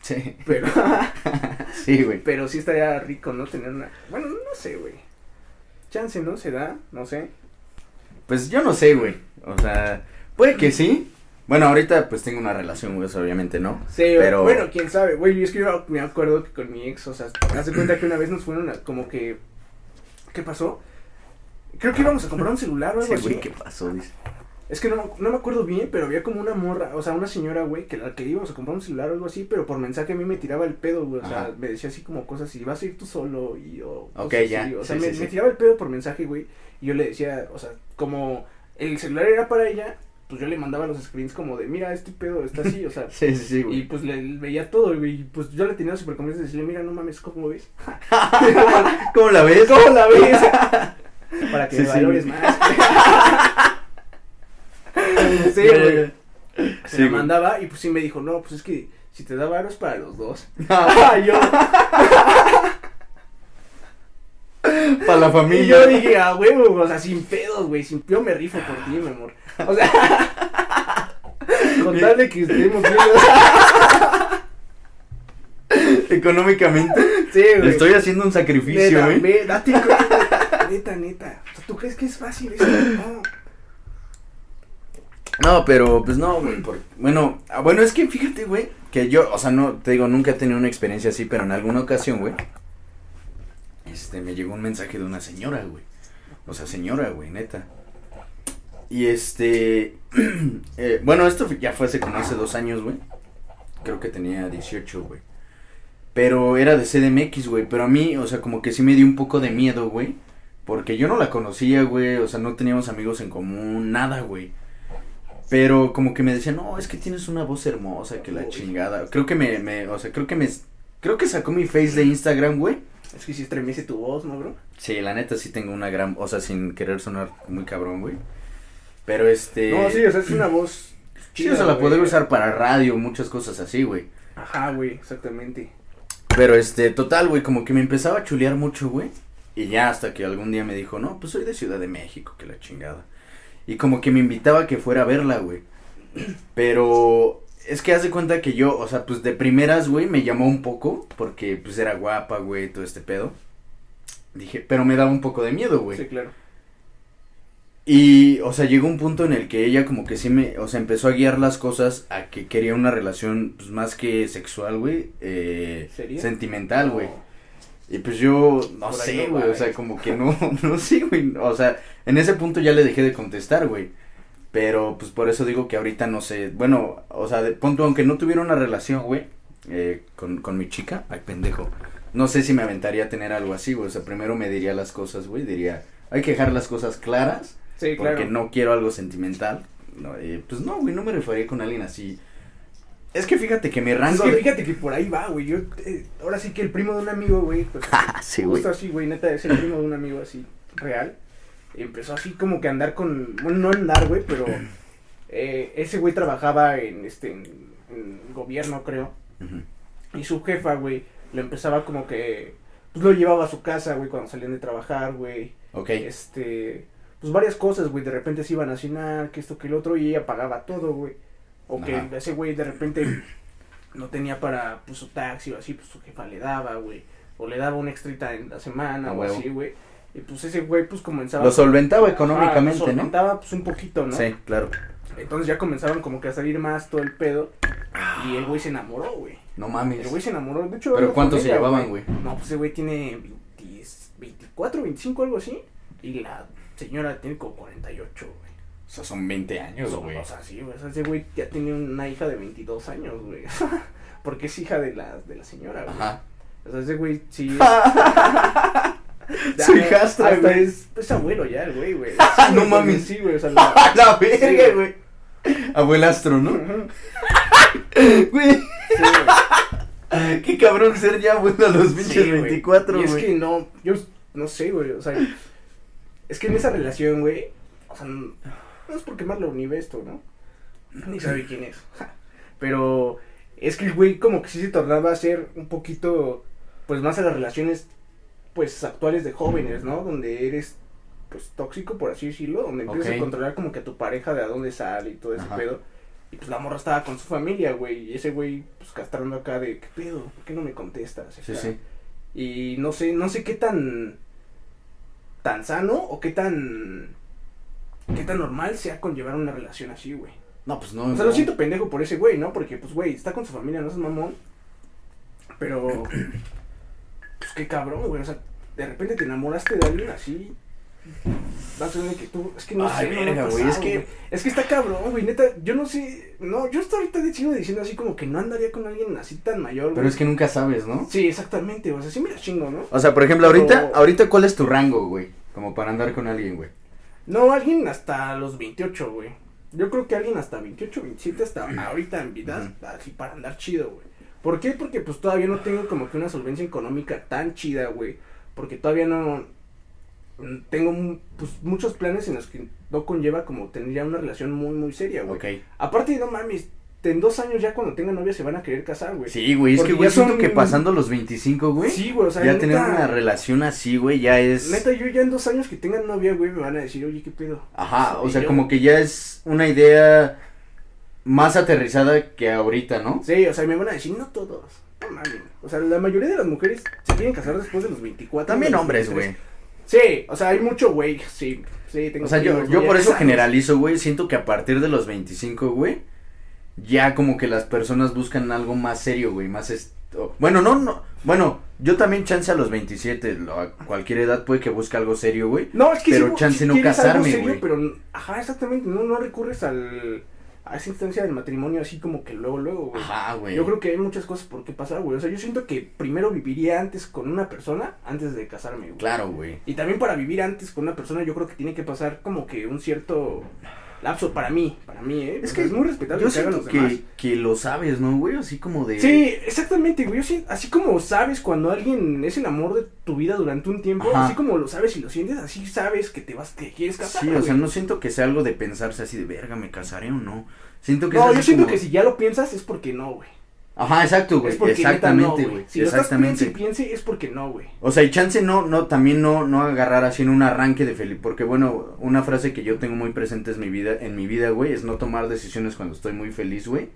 Sí, pero, sí, güey. pero sí estaría rico, ¿no? Tener una, bueno, no sé, güey. Chance, ¿no? Se da, no sé. Pues yo no sé, güey. O sea, puede que sí. Bueno, ahorita pues tengo una relación, güey, obviamente no. Sí, Pero- bueno, quién sabe, güey, es que yo me acuerdo que con mi ex, o sea, me hace cuenta que una vez nos fueron a, como que, ¿qué pasó? Creo que íbamos a comprar un celular o algo Sí, así. güey, ¿qué pasó? Dice. Es que no, no me acuerdo bien, pero había como una morra, o sea, una señora, güey, que la que íbamos a comprar un celular o algo así, pero por mensaje a mí me tiraba el pedo, güey, o sea, Ajá. me decía así como cosas, y vas a ir tú solo, y yo... Ok, ya, así, O sea, sí, me, sí, me tiraba el pedo por mensaje, güey, y yo le decía, o sea, como el celular era para ella, pues yo le mandaba los screens como de, mira, este pedo está así, o sea. Sí, sí, sí, y güey. pues le veía todo, güey. Y pues yo le tenía súper confianza de decirle, mira, no mames, ¿cómo ves? ¿Cómo la ves? ¿Cómo la ves? Para que Sí, sí, valores güey. más. sí, güey. Se Sí, la güey. mandaba y pues sí me dijo, no, pues es que si te da varos para los dos. Para la y familia. yo dije, ah, huevo, o sea, sin pedos, güey, sin yo me rifo por ti, mi amor. O sea, con tal de que estemos bien. Económicamente, Sí, güey. estoy haciendo un sacrificio, güey. ve, date cuenta, neta, neta. O sea, ¿tú crees que es fácil eso? No. No, pero pues no, güey. Bueno, ah, bueno, es que fíjate, güey, que yo, o sea, no, te digo, nunca he tenido una experiencia así, pero en alguna ocasión, güey, este, me llegó un mensaje de una señora, güey. O sea, señora, güey, neta. Y este, eh, bueno, esto ya fue hace como hace dos años, güey. Creo que tenía 18, güey. Pero era de CDMX, güey. Pero a mí, o sea, como que sí me dio un poco de miedo, güey. Porque yo no la conocía, güey. O sea, no teníamos amigos en común, nada, güey. Pero como que me decía, no, es que tienes una voz hermosa, que la chingada. Creo que me, me, o sea, creo que me, creo que sacó mi face de Instagram, güey. Es que si estremece tu voz, ¿no, bro? Sí, la neta sí tengo una gran, o sea, sin querer sonar muy cabrón, güey. Pero este... No, sí, o sea, es una voz. Sí, o sea, la podría usar para radio, muchas cosas así, güey. Ajá, güey, exactamente. Pero este, total, güey, como que me empezaba a chulear mucho, güey. Y ya hasta que algún día me dijo, no, pues soy de Ciudad de México, que la chingada. Y como que me invitaba a que fuera a verla, güey. Pero es que haz de cuenta que yo, o sea, pues de primeras, güey, me llamó un poco, porque pues era guapa, güey, todo este pedo. Dije, pero me daba un poco de miedo, güey. Sí, claro. Y, o sea, llegó un punto en el que ella como que sí me, o sea, empezó a guiar las cosas a que quería una relación, pues, más que sexual, güey, eh, ¿Sería? sentimental, güey. Y pues yo, no Por sé, güey, o sea, eh. como que no, no sé, güey, o sea, en ese punto ya le dejé de contestar, güey. Pero, pues, por eso digo que ahorita no sé, bueno, o sea, de punto, aunque no tuviera una relación, güey, eh, con, con mi chica, ay, pendejo, no sé si me aventaría a tener algo así, güey, o sea, primero me diría las cosas, güey, diría, hay que dejar las cosas claras, Sí, porque claro. no quiero algo sentimental. No, eh, pues no, güey, no me refería con alguien así. Es que fíjate que mi Es rango. que de- fíjate que por ahí va, güey. Yo, eh, ahora sí que el primo de un amigo, güey, pues, sí, güey. justo así, güey, neta, es el primo de un amigo así, real. Empezó así como que a andar con, bueno, no andar, güey, pero eh, ese güey trabajaba en, este, en, en gobierno, creo. Y su jefa, güey, lo empezaba como que, pues lo llevaba a su casa, güey, cuando salían de trabajar, güey. Ok. Este, pues varias cosas, güey, de repente se iban a cenar, que esto, que el otro, y ella pagaba todo, güey. O que ese güey de repente no tenía para, pues, su taxi o así, pues su jefa le daba, güey. O le daba una extrita en la semana o huevo. así, güey. Y pues ese güey, pues comenzaba. Lo solventaba económicamente, lo ¿no? solventaba, pues un poquito, ¿no? Sí, claro. Entonces ya comenzaban como que a salir más todo el pedo. Y el güey se enamoró, güey. No El mames. güey se enamoró. De hecho, ¿Pero anda con cuánto se llevaban, güey? No, pues ese güey tiene 20 24, 25, algo así. Y la señora tiene como 48, güey. O sea, son 20 años, güey. O sea, sí, güey. O sea, ese güey ya tiene una hija de 22 años, güey. Porque es hija de la, de la señora, güey. Ajá. O sea, ese güey sí es. Su hijastra, hasta güey. es, es abuelo ya, el güey, güey. No Sí, mames. Sí, güey. O sea, la- ¡A la Sí, verga, güey! Abuelastro, ¿no? Güey, Sí, güey. qué cabrón ser ya abuelo a los Sí, pinches güey. 24, Y es güey. que no, yo no sé, güey, o sea, es que en esa relación, güey, o sea, no, no es por quemarlo ni ve esto, ¿no? Ni sabe quién es. Pero es que el güey como que sí se tornaba a ser un poquito, pues más a las relaciones, pues actuales de jóvenes, ¿no? Donde eres, pues tóxico, por así decirlo, donde empiezas a controlar como que a tu pareja de a dónde sale y todo ese Ajá. pedo. Y pues la morra estaba con su familia, güey, y ese güey, pues castrando acá de, ¿qué pedo? ¿Por qué no me contestas? Sí, sí. Y no sé, no sé qué tan tan sano o qué tan qué tan normal sea conllevar una relación así, güey. No, pues no. O sea, no. lo siento pendejo por ese güey, ¿no? Porque pues güey, está con su familia, no es mamón. Pero pues qué cabrón, güey, o sea, de repente te enamoraste de alguien así vas a ver que tú, es que no Ay, sé, no güey, es que- güey. es que está cabrón, güey, neta, yo no sé, no, yo hasta ahorita sigo diciendo así como que no andaría con alguien así tan mayor, güey. Pero es que nunca sabes, ¿no? Sí, exactamente, o sea, sí me la chingo, ¿no? O sea, por ejemplo, ahorita, Pero- ahorita, ¿cuál es tu rango, güey? Como para andar con alguien, güey. No, alguien hasta los 28, güey. Yo creo que alguien hasta 28, 27, hasta ahorita en vida, así para andar chido, güey. ¿Por qué? Porque pues todavía no tengo como que una solvencia económica tan chida, güey. Porque todavía no tengo pues, muchos planes en los que no conlleva como tener ya una relación muy, muy seria, güey. Ok. Aparte, no mames, en dos años ya cuando tengan novia se van a querer casar, güey. Sí, güey, es Porque que, güey, ya siento son- que pasando los 25, güey, Sí, güey, o sea, ya neta, tener una relación así, güey, ya es... Neta, yo ya en dos años que tengan novia, güey, me van a decir, oye, ¿qué pedo? Ajá, o sea, yo- como que ya es una idea más aterrizada que ahorita, ¿no? Sí, o sea, me van a decir, no todos. No mames. O sea, la mayoría de las mujeres se quieren casar después de los 24. También los hombres, 23. güey. Sí, o sea, hay mucho güey, sí, sí, tengo O sea, yo, yo por eso años. generalizo, güey, siento que a partir de los 25, güey, ya como que las personas buscan algo más serio, güey, más... est- o- Bueno, no, no, bueno, yo también chance a los 27, lo- a cualquier edad puede que busque algo serio, güey. No, es que pero chance no casarme, güey. Pero, ajá, exactamente, no, no recurres al, a esa instancia del matrimonio así como que luego, luego, güey. Ajá, güey. Yo creo que hay muchas cosas por qué pasar, güey. O sea, yo siento que primero viviría antes con una persona antes de casarme, güey. Claro, güey. Y también para vivir antes con una persona, yo creo que tiene que pasar como que un cierto lapso para mí, para mí, ¿eh? Es O que es muy respetable Yo que hagan siento los demás. que, que lo sabes, ¿no, güey? Así como de... Sí, exactamente, güey. Así como sabes cuando alguien es el amor de tu vida durante un tiempo, Ajá. así como lo sabes y lo sientes, así sabes que te vas, que quieres casar. Sí, o sea, no siento que sea algo de pensarse así de verga, ¿me casaré o no? Siento que No, yo siento como- que si ya lo piensas es porque no, güey. Ajá, exacto, güey. Es no, Exactamente, güey. Si lo estás piense Exactamente. piense es porque no, güey. O sea, y chance no, no, también no, no agarrar así en un arranque de feliz, porque bueno, una frase que yo tengo muy presente en mi vida, en mi vida, güey, es no tomar decisiones cuando estoy muy feliz, güey.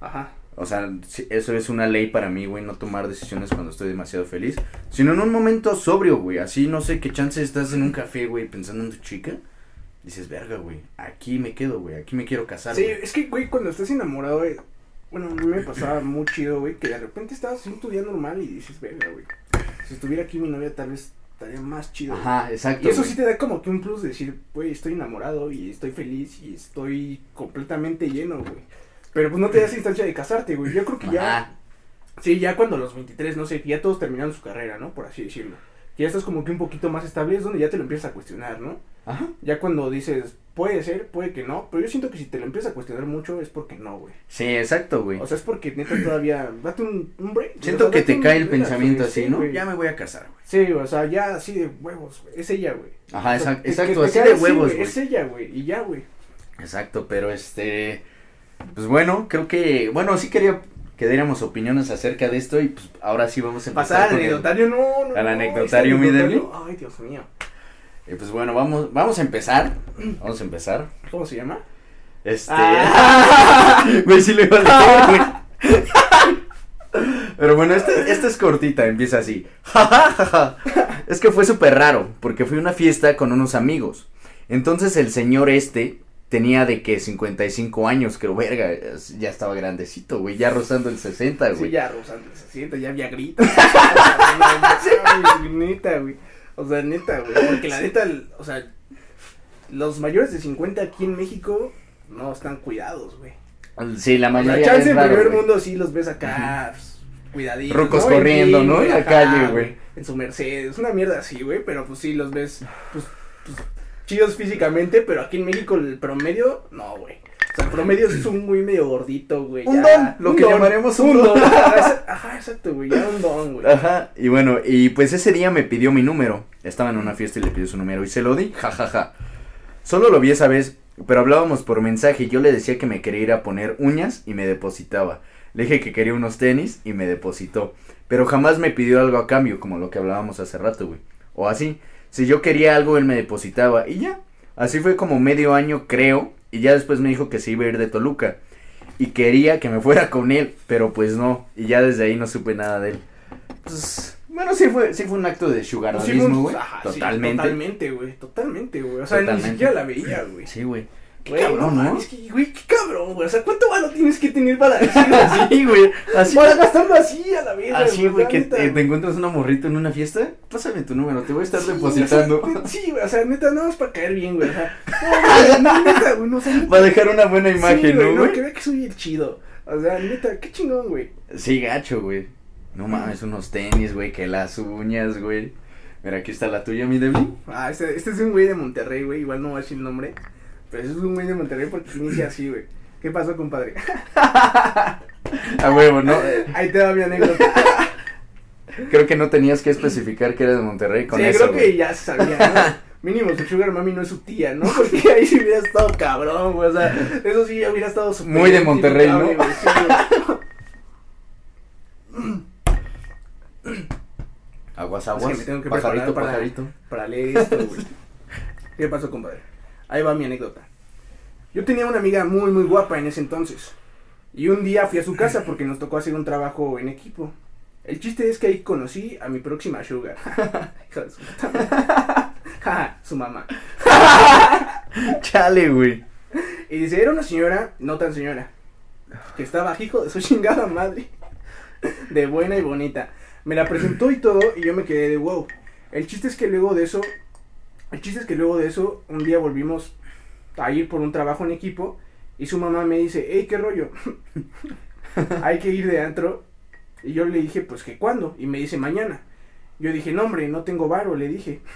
Ajá. O sea, eso es una ley para mí, güey, no tomar decisiones cuando estoy demasiado feliz, sino en un momento sobrio, güey, así, no sé, qué chance estás en un café, güey, pensando en tu chica, dices, verga, güey, aquí me quedo, güey, aquí me quiero casar, Sí, es que, güey, cuando estás enamorado, güey, bueno, a mí me pasaba muy chido, güey, que de repente estabas haciendo tu día normal y dices, verga, güey, si estuviera aquí mi novia tal vez estaría más chido. güey". Ajá, exacto. Y eso güey. sí te da como que un plus de decir, güey, estoy enamorado y estoy feliz y estoy completamente lleno, güey. Pero pues no te da esa instancia de casarte, güey. Yo creo que ya, sí, ya cuando los 23, no sé, ya todos terminaron su carrera, ¿no? Por así decirlo. Que ya estás como que un poquito más estable, es donde ya te lo empiezas a cuestionar, ¿no? Ajá. Ya cuando dices, puede ser, puede que no, pero yo siento que si te lo empiezas a cuestionar mucho es porque no, güey. Sí, exacto, güey. O sea, es porque neta todavía, date un, un break. Siento o sea, que te cae el pensamiento así, sí, ¿no? Ya me voy a casar, güey. Sí, o sea, ya así de huevos, güey. Es ella, güey. Ajá, O sea, exacto, así de huevos, güey. Es ella, güey, y ya, güey. Exacto, pero este, pues bueno, creo que, bueno, sí quería que diéramos opiniones acerca de esto y pues ahora sí vamos a empezar Pasar al el- anecdotario, no, no. al anecdotario, mi anecdotario, Ay, Dios mío. y pues bueno, vamos, vamos a empezar, vamos a empezar, ¿Cómo se llama? este, Ah. güey, sí lo iba a decir. Pero bueno, esta esta es cortita, empieza así. es que fue súper raro, porque fui a una fiesta con unos amigos. Entonces el señor este tenía de que 55 años, creo, verga, ya estaba grandecito, güey, ya rozando el 60, Sí, güey. ya, Rosando, se siente, ya había gritos. neta, güey. O sea, neta, güey. Porque la neta, el- o sea, los mayores de 50 aquí en México no están cuidados, güey. Sí, la mayoría chance es en primer mundo sí los ves acá, pues, cuidaditos. Rucos corriendo, ¿no? En la calle, güey. En su Mercedes, una mierda así, güey, pero pues sí los ves, pues, pues, chidos físicamente, pero aquí en México el promedio, no, güey. O sea, el promedio es un muy medio gordito, güey. Un ya. don, lo que llamaremos un don. Ajá, esa- Ajá, exacto, güey, ya un don, güey. Ajá, y bueno, y pues ese día me pidió mi número. Estaba en una fiesta y le pidió su número y se lo di, jajaja. Solo lo vi esa vez, pero hablábamos por mensaje y yo le decía que me quería ir a poner uñas y me depositaba. Le dije que quería unos tenis y me depositó. Pero jamás me pidió algo a cambio, como lo que hablábamos hace rato, güey. O así, si yo quería algo, él me depositaba y ya. Así fue como medio año, creo, y ya después me dijo que se iba a ir de Toluca. Y quería que me fuera con él, pero pues no, y ya desde ahí no supe nada de él. Pues, bueno, sí fue, sí fue un acto de sugaradismo, güey. sí, totalmente. totalmente, güey, totalmente, güey. O sea, Totalmente. ni siquiera la veía, güey. Sí, güey. Qué Güey, cabrón, ¿no? mames, que, güey, qué cabrón, güey. O sea, ¿cuánto valo tienes que tener para decirlo así? Sí, güey. Así, Para gastarlo así a la vida, así, güey, que te, encuentras una morrita en una fiesta. Pásame tu número, te voy a estar Sí, depositando. o sea, sí, güey, o sea, neta, no es para caer bien, güey. O sea, no, güey, neta, güey, no, o sea, neta, Va a dejar una buena sí, imagen, güey, ¿no, que güey? vea que soy el chido. O sea, neta, qué chingón, güey. Sí, gacho, güey. No mames, unos tenis, güey, que las uñas, güey. Mira, aquí está la tuya, mi Debbie. Ah, este, este es un güey de Monterrey, güey, igual no voy a decir el nombre. Pero eso es un güey de Monterrey porque inicia así, güey. ¿Qué pasó, compadre? A huevo, ¿no? Ahí te va mi anécdota. Creo que no tenías que especificar que eres de Monterrey con sí, eso, creo que ya sabía, ¿no? Mínimo su sugar mami no es su tía, ¿no? Porque ahí sí hubiera estado cabrón, güey. O sea, eso sí hubiera estado súper Muy de Monterrey, ¿no? güey, sí, güey. Aguas, Es aguas. que me tengo que pajarito, preparar para- pajarito. para leer esto, güey. ¿Qué pasó, compadre? Ahí va mi anécdota. Yo tenía una amiga muy, muy guapa en ese entonces. Y un día fui a su casa porque nos tocó hacer un trabajo en equipo. El chiste es que ahí conocí a mi próxima sugar. Hija de su puta su mamá. Chale, güey. Y dice, era una señora, no tan señora, que estaba hijo de su chingada madre. De buena y bonita. Me la presentó y todo, y yo me quedé de wow. El chiste es que luego de eso, el chiste es que luego de eso, un día volvimos a ir por un trabajo en equipo, y su mamá me dice, hey, qué rollo, hay que ir de antro. Y yo le dije, pues que cuándo, y me dice, mañana. Yo dije, no, hombre, no tengo varo, le dije.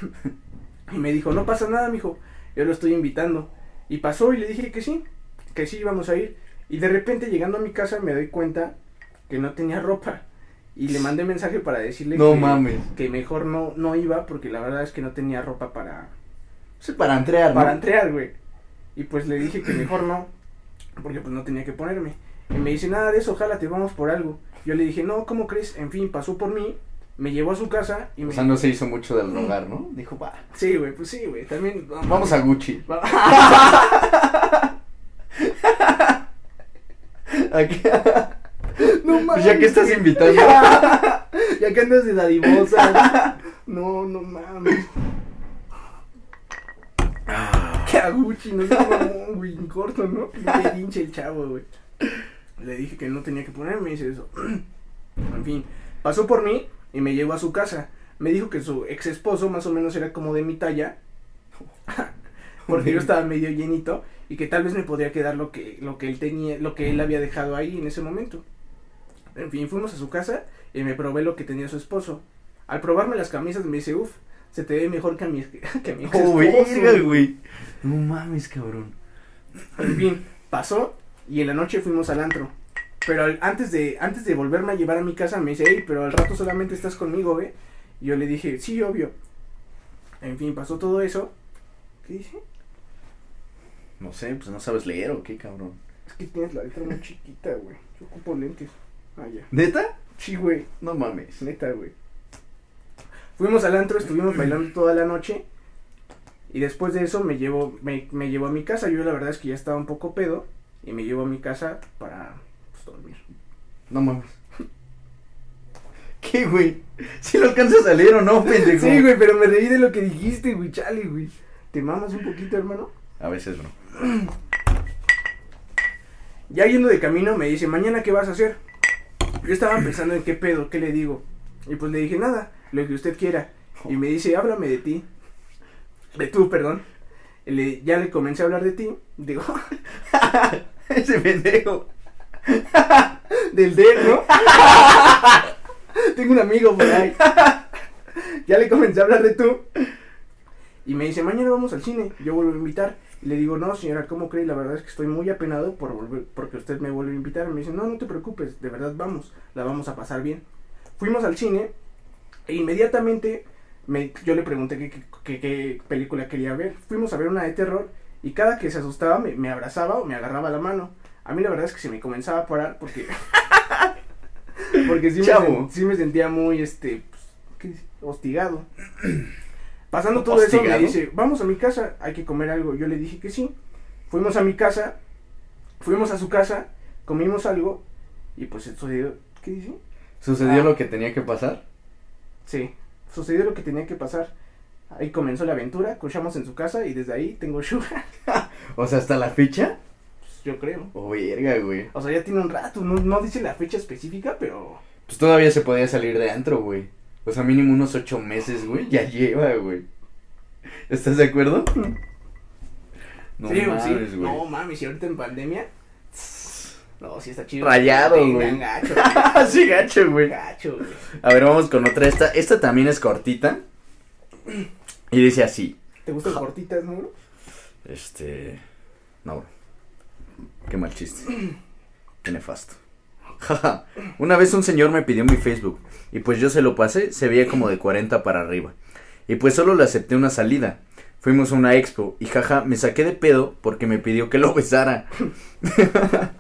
Y me dijo, no pasa nada, mijo, yo lo estoy invitando. Y pasó y le dije que sí, que sí íbamos a ir. Y de repente llegando a mi casa me doy cuenta que no tenía ropa. Y le mandé mensaje para decirle No que, mames. que mejor no, no iba porque la verdad es que no tenía ropa para, Sí, para entrear, ¿no? para entrear, güey. Y pues le dije que mejor no, porque pues no tenía que ponerme. Y me dice, nada de eso, ojalá te vamos por algo. Yo le dije, no, ¿cómo crees? En fin, pasó por mí, me llevó a su casa y O me... sea, no se hizo mucho del rogar, ¿no? Dijo, va. Sí, güey, pues sí, güey, también... Vamos a Gucci. Aquí- No Pues mames. ya que estás invitando. ya que andas de dadivosa. No, no mames. Que a Gucci, no sé cómo, güey, en corto, ¿no? Pinche pinche el chavo, güey. Le dije que no tenía que ponerme, dice eso. En fin, pasó por mí y me llevó a su casa. Me dijo que su ex esposo más o menos era como de mi talla. Porque yo estaba medio llenito y que tal vez me podría quedar lo que, lo que él tenía, lo que él había dejado ahí en ese momento. En fin, fuimos a su casa y me probé lo que tenía su esposo. Al probarme las camisas me dice, uff, se te ve mejor que a mi, que a mi Oh, esposo". güey. No mames, cabrón. En fin, pasó y en la noche fuimos al antro. Pero al- antes de antes de volverme a llevar a mi casa me dice, hey, pero al rato solamente estás conmigo, ¿eh? Y yo le dije, sí, obvio. En fin, pasó todo eso. ¿Qué dice? No sé, pues no sabes leer o qué, cabrón. Es que tienes la letra muy chiquita, güey. Yo ocupo lentes. Ah, ya. ¿Neta? Sí, güey. No mames. Neta, güey. Fuimos al antro, estuvimos bailando toda la noche. Y después de eso me llevó, me, me llevó a mi casa. Yo la verdad es que ya estaba un poco pedo. Y me llevó a mi casa para pues, dormir. No mames. ¿Qué, güey? ¿Si lo alcanzas a leer o no, pendejo? Sí, güey, pero me reí de lo que dijiste, güey, chale, güey. ¿Te mamas un poquito, hermano? A veces no. Ya yendo de camino me dice, mañana qué vas a hacer. Yo estaba pensando en qué pedo, qué le digo. Y pues le dije, nada, lo que usted quiera. Y me dice, háblame de ti. De tú, perdón. Ya le comencé a hablar de ti. Digo, Ese pendejo. del D, ¿no? Tengo un amigo por ahí. ya le comencé a hablar de tú. Y me dice, mañana vamos al cine. Yo vuelvo a invitar. Y le digo, no, señora, ¿cómo cree? La verdad es que estoy muy apenado por volver, porque usted me vuelve a invitar. Me dice, no, no te preocupes, de verdad vamos, la vamos a pasar bien. Fuimos al cine e inmediatamente me, yo le pregunté qué, película quería ver. Fuimos a ver una de terror y cada que se asustaba me, me abrazaba o me agarraba la mano. A mí la verdad es que se me comenzaba a parar porque... porque sí me, sen- sí me sentía muy, este, pues, hostigado. Pasando todo eso me dice, vamos a mi casa, hay que comer algo. Yo le dije que sí. Fuimos a mi casa, fuimos a su casa, comimos algo y pues sucedió, ¿qué dice? ¿Sucedió Ah. lo que tenía que pasar? Sí, sucedió lo que tenía que pasar. Ahí comenzó la aventura, cochamos en su casa y desde ahí tengo sugar, O sea, hasta la fecha. pues, yo creo. Oh, verga, güey. O sea, ya tiene un rato, no, no dice la fecha específica, pero... Pues todavía se podía salir de antro, güey. O sea, mínimo unos ocho meses, güey. Ya lleva, güey. ¿Estás de acuerdo? No sí, mames, sí. güey. No mames, y ahorita en pandemia... No, sí está chido. Rayado, güey. Gacho, Así gacho, güey. gacho, güey. A ver, vamos con otra. Esta, esta también es cortita. Y dice así. ¿Te gustan cortitas, no? Este. No, bro. Qué mal chiste. Qué nefasto. Una vez un señor me pidió mi Facebook y pues yo se lo pasé, se veía como de 40 para arriba. Y pues solo le acepté una salida. Fuimos a una expo y jaja, me saqué de pedo porque me pidió que lo besara.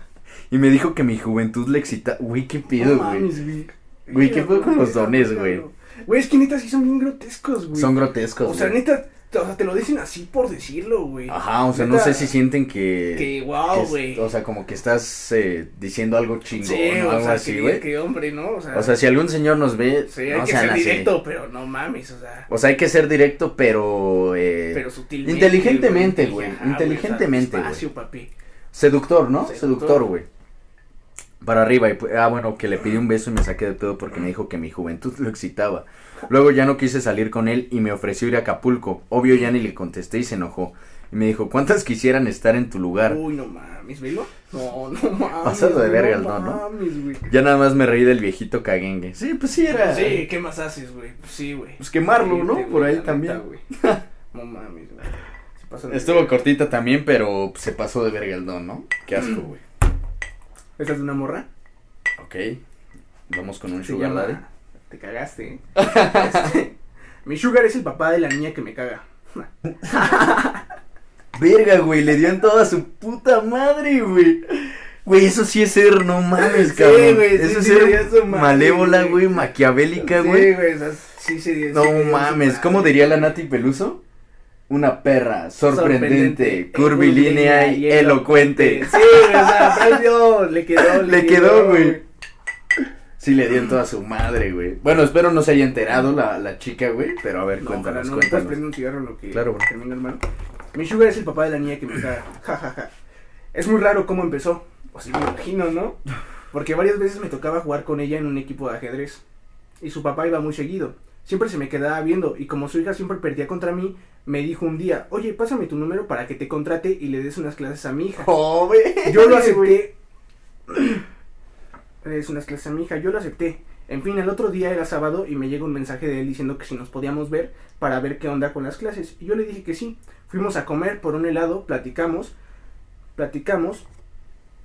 y me dijo que mi juventud le excita. Güey, qué pedo, güey. mames, güey. ¿qué fue con los dones, güey? Güey, es que neta sí son bien grotescos, güey. Son grotescos. O sea, güey. neta, o sea, te lo dicen así por decirlo, güey. Ajá, o sea, no sé si sienten que. Que wow, güey. O sea, como que estás eh, diciendo algo chingón Sí, o algo sea, así, güey. que hombre, ¿no? O sea, O sea, si algún señor nos ve, sí, hay no que ser así. directo, pero no mames, o sea. O sea, hay que ser directo, pero. eh, Pero sutilmente. inteligentemente, güey, inteligentemente, güey. Papi. Seductor, ¿no? Seductor, güey. Para arriba. Y, ah, bueno, que le pedí un beso y me saqué de pedo porque me dijo que mi juventud lo excitaba. Luego ya no quise salir con él y me ofreció ir a Acapulco. Obvio ya ni le contesté y se enojó. Y me dijo, ¿cuántas quisieran estar en tu lugar? Uy, no mames, ¿velo? No, no mames. Pasado de verga el don, ¿no? mames, güey. Ya nada más me reí del viejito caguengue. Sí, pues sí era. Sí, ¿qué más haces, güey? Pues sí, güey. Pues quemarlo, ¿no? Por ahí neta, también. No mames, güey. Estuvo verga. cortita también, pero se pasó de verga el don, ¿no? Qué asco, güey. ¿Esta es de una morra? Ok. Vamos con un Se sugar llama- daddy. Te cagaste. Este, mi sugar es el papá de la niña que me caga. Verga, güey, le dio en toda su puta madre, güey. Güey, eso sí es ser, no mames, Sí, cabrón. güey, sí, eso es sí, ser su madre, malévola, güey. güey, maquiavélica, Sí, güey. güey, o sea, sí no sí su mames. ¿cómo diría la Nati Peluso? Una perra sorprendente, Sorprendente, curvilínea y elocuente. Sí, sea, aprendió, le quedó, Le quedó, güey. Sí, le dio en toda su madre, güey. Bueno, espero no se haya enterado la, la chica, güey, pero a ver, No, cuéntanos, no, cuéntanos. prender un cigarro lo que Claro, termina, hermano. Mi sugar es el papá de la niña que me caga. Ja, ja, ja. Es muy raro cómo empezó. O sí me imagino, ¿no? Porque varias veces me tocaba jugar con ella en un equipo de ajedrez. Y su papá iba muy seguido. Siempre se me quedaba viendo y como su hija siempre perdía contra mí, me dijo un día, oye, pásame tu número para que te contrate y le des unas clases a mi hija. Joven. Yo lo acepté. Le des unas clases a mi hija, yo lo acepté. En fin, el otro día era sábado y me llega un mensaje de él diciendo que si nos podíamos ver para ver qué onda con las clases. Y yo le dije que sí. Fuimos a comer por un helado, platicamos, platicamos,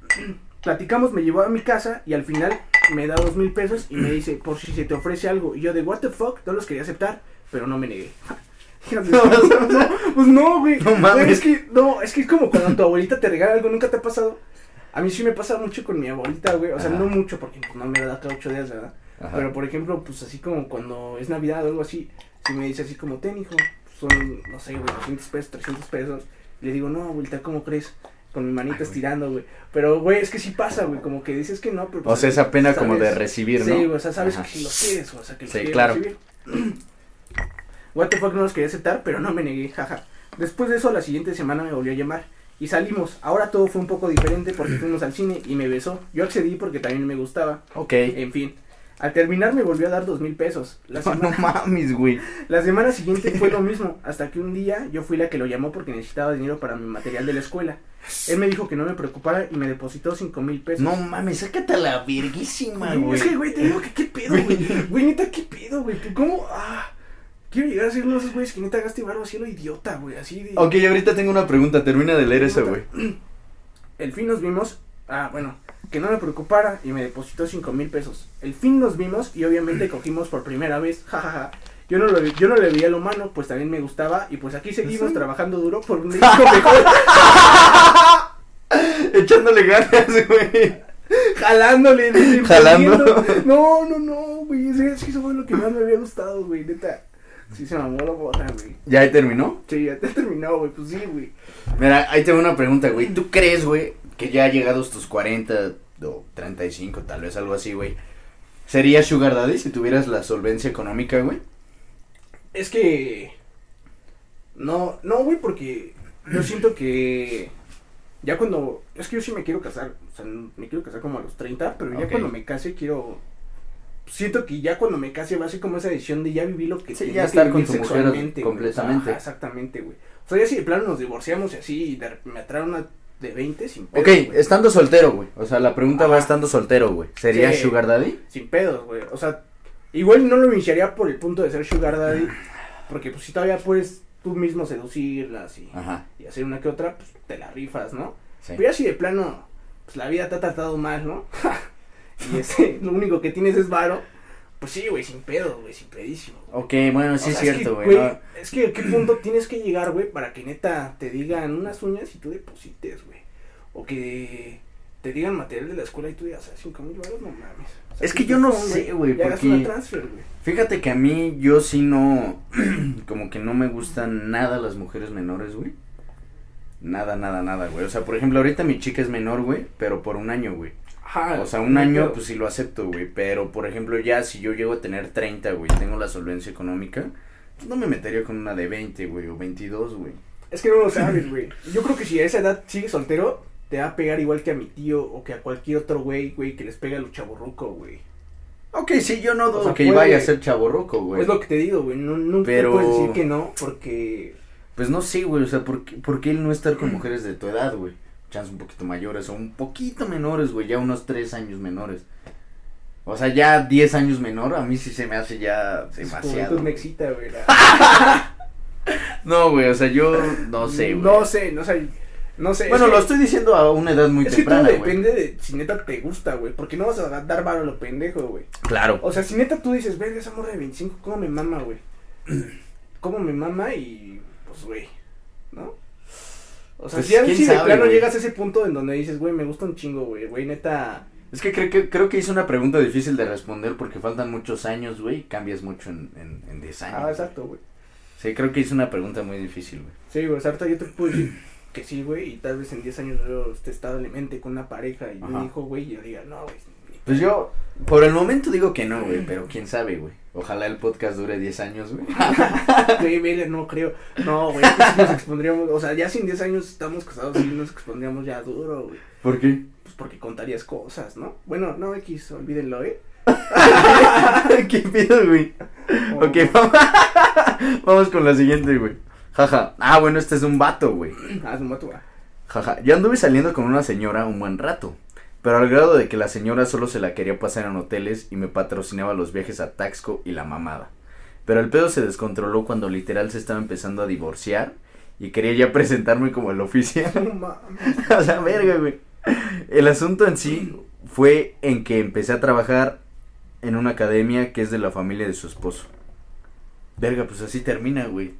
platicamos, me llevó a mi casa y al final me da dos mil pesos y me dice, por si se te ofrece algo. Y yo de, what the fuck, no los quería aceptar, pero no me negué. no, pues no, güey. No Güey, mames. Es que, no, es que es como cuando tu abuelita te regala algo, nunca te ha pasado. A mí sí me pasa mucho con mi abuelita, güey. O sea, Ajá. no mucho porque pues, no me da cada ocho días, ¿verdad? Ajá. Pero por ejemplo, pues así como cuando es Navidad o algo así, si me dice así como, ten hijo, son, no sé, güey, 200 pesos, 300 pesos. Le digo, no, abuelita, ¿cómo crees? Con mi manita Ay, estirando, güey. Pero, güey, es que sí pasa, güey, como que dices que no, pero... O pues, sea, esa pena como de recibir, ¿no? Sí, güey, o sea, sabes Ajá. que si los quieres, o sea, que los Sí, quieres claro. recibir. What the fuck no los quería aceptar, pero no me negué, jaja. Después de eso, la siguiente semana me volvió a llamar. Y salimos. Ahora todo fue un poco diferente porque fuimos al cine y me besó. Yo accedí porque también me gustaba. Ok. En fin. Al terminar me volvió a dar dos mil pesos. La No, mames, güey. la semana siguiente fue lo mismo. Hasta que un día yo fui la que lo llamó porque necesitaba dinero para mi material de la escuela. Él me dijo que no me preocupara y me depositó cinco mil pesos. No mames, sácate a la verguísima, Güey. Es que, güey, te digo que qué pedo, güey. Güey, neta, qué pedo, güey. ¿Tú ¿Cómo? Ah. Quiero llegar a ser uno de esos güeyes que neta gaste barro así lo idiota, güey. Así de. Ok, ahorita tengo una pregunta, termina de leer esa, güey. El fin nos vimos. Ah, bueno. Que no me preocupara y me depositó cinco mil pesos. El fin nos vimos y obviamente cogimos por primera vez. Jajaja. Yo no, lo, yo no le veía lo malo, pues también me gustaba. Y pues aquí seguimos Sí. trabajando duro por un hijo mejor. Echándole ganas, güey. jalándole, Jalando. No, no, no, güey. Es que eso fue lo que más me había gustado, güey. Neta. Sí se mamó la bota, güey. ¿Ya ahí terminó? Sí, ya te terminó, güey. Pues sí, güey. Mira, ahí tengo una pregunta, güey. ¿Tú crees, güey, que ya llegados tus 40 o 35, tal vez algo así, güey? ¿Sería Sugar Daddy si tuvieras la solvencia económica, güey? Es que. No, no, güey, porque yo siento que. Ya cuando. Es que yo sí me quiero casar. O sea, me quiero casar como a los 30, pero ya cuando me case quiero. Siento que ya cuando me case va a ser como esa decisión de ya vivir lo que Sí, tenía ya que estar con tu sexualmente, completamente. Ajá, exactamente, güey. O sea, ya si de plano nos divorciamos y así, y de- me trae una de 20 sin pedos. Ok, estando soltero, güey. O sea, la pregunta va estando soltero, güey. ¿Sería Sí. Sugar Daddy? Sin pedos, güey. O sea, igual no lo iniciaría por el punto de ser Sugar Daddy. Porque pues si todavía puedes tú mismo seducirlas y, y hacer una que otra, pues te la rifas, ¿no? sí. Pero ya si de plano, pues la vida te ha tratado mal, ¿no? y ese, lo único que tienes es varo, pues sí, güey, sin pedo, güey, sin pedísimo. güey. Ok, bueno, sí O es cierto, que, güey. no- Es que a qué punto tienes que llegar, güey, para que neta te digan unas uñas y tú deposites, güey. O que te digan material de la escuela y tú digas, ah, cinco mil baros, no mames. O sea, Es que yo no son, sé, güey, porque- transfer. Fíjate que a mí, yo sí no. como que no me gustan nada las mujeres menores, güey. Nada, nada, nada, güey. O sea, por ejemplo, ahorita mi chica es menor, güey, pero por un año, güey. Ajá. O sea, un año, pues sí lo acepto, güey. Pero, por ejemplo, ya si yo llego a tener 30, güey, tengo la solvencia económica, pues no me metería con una de 20, güey, o 22, güey. Es que no lo sabes, güey. Yo creo que si a esa edad sigues soltero, te va a pegar igual que a mi tío o que a cualquier otro güey, güey, que les pega a los chaborruco, güey. Ok, sí, yo no dudo sea, que puede- vaya a ser chaborroco, güey. Es lo que te digo, güey. No, nunca Pero- puedes decir que no, porque. Pues no sé, güey, o sea, ¿por qué, por qué él no estar con mujeres de tu edad, güey? Chance un poquito mayores o un poquito menores, güey, ya unos tres años menores. O sea, ya 10 años menor, a mí sí se me hace ya demasiado. juventud me güey. excita, güey. No, güey, o sea, yo no sé, güey. No sé, no sé. No sé. bueno, es lo que- estoy diciendo a una edad muy Es que temprana, todo güey. depende de si neta te gusta, güey. Porque no vas a dar varo a lo pendejo, güey. Claro. O sea, si neta tú dices, verga, esa morra de 25, ¿cómo me mama, güey? ¿Cómo me mama? Y pues, güey, ¿no? O sea, Pues, si, quién si de sabe, plano llegas a ese punto en donde dices, güey, me gusta un chingo, güey, güey, neta. Es que creo, que creo que hice una pregunta difícil de responder porque faltan muchos años, güey, y cambias mucho en, en, en 10 años. Ah, exacto, güey. Sí, creo que hice una pregunta muy difícil, güey. Sí, güey, o sea, ahorita yo te puedo decir que sí, güey, y tal vez en 10 años yo esté establemente con una pareja y Ajá. un hijo, güey, y yo diga, no, güey. Pues yo, por el momento digo que no, güey, pero quién sabe, güey. Ojalá el podcast dure 10 años, güey. Güey, verga, no creo. No, güey, pues nos expondríamos. O sea, ya sin 10 años estamos casados y nos expondríamos ya duro, güey. ¿Por qué? Pues porque contarías cosas, ¿no? Bueno, no, X, olvídenlo, ¿eh? ¿Qué pido, güey? Ok, vamos, vamos con la siguiente, güey. Jaja. Ah, bueno, este es un vato, güey. Ah, es un vato, ah. Jaja. Yo anduve saliendo con una señora un buen rato. Pero al grado de que la señora solo se la quería pasar en hoteles y me patrocinaba los viajes a Taxco y la mamada. Pero el pedo se descontroló cuando literal se estaba empezando a divorciar y quería ya presentarme como el oficial. No mames. o sea, verga, güey. El asunto en sí fue en que empecé a trabajar en una academia que es de la familia de su esposo. Verga, pues así termina, güey.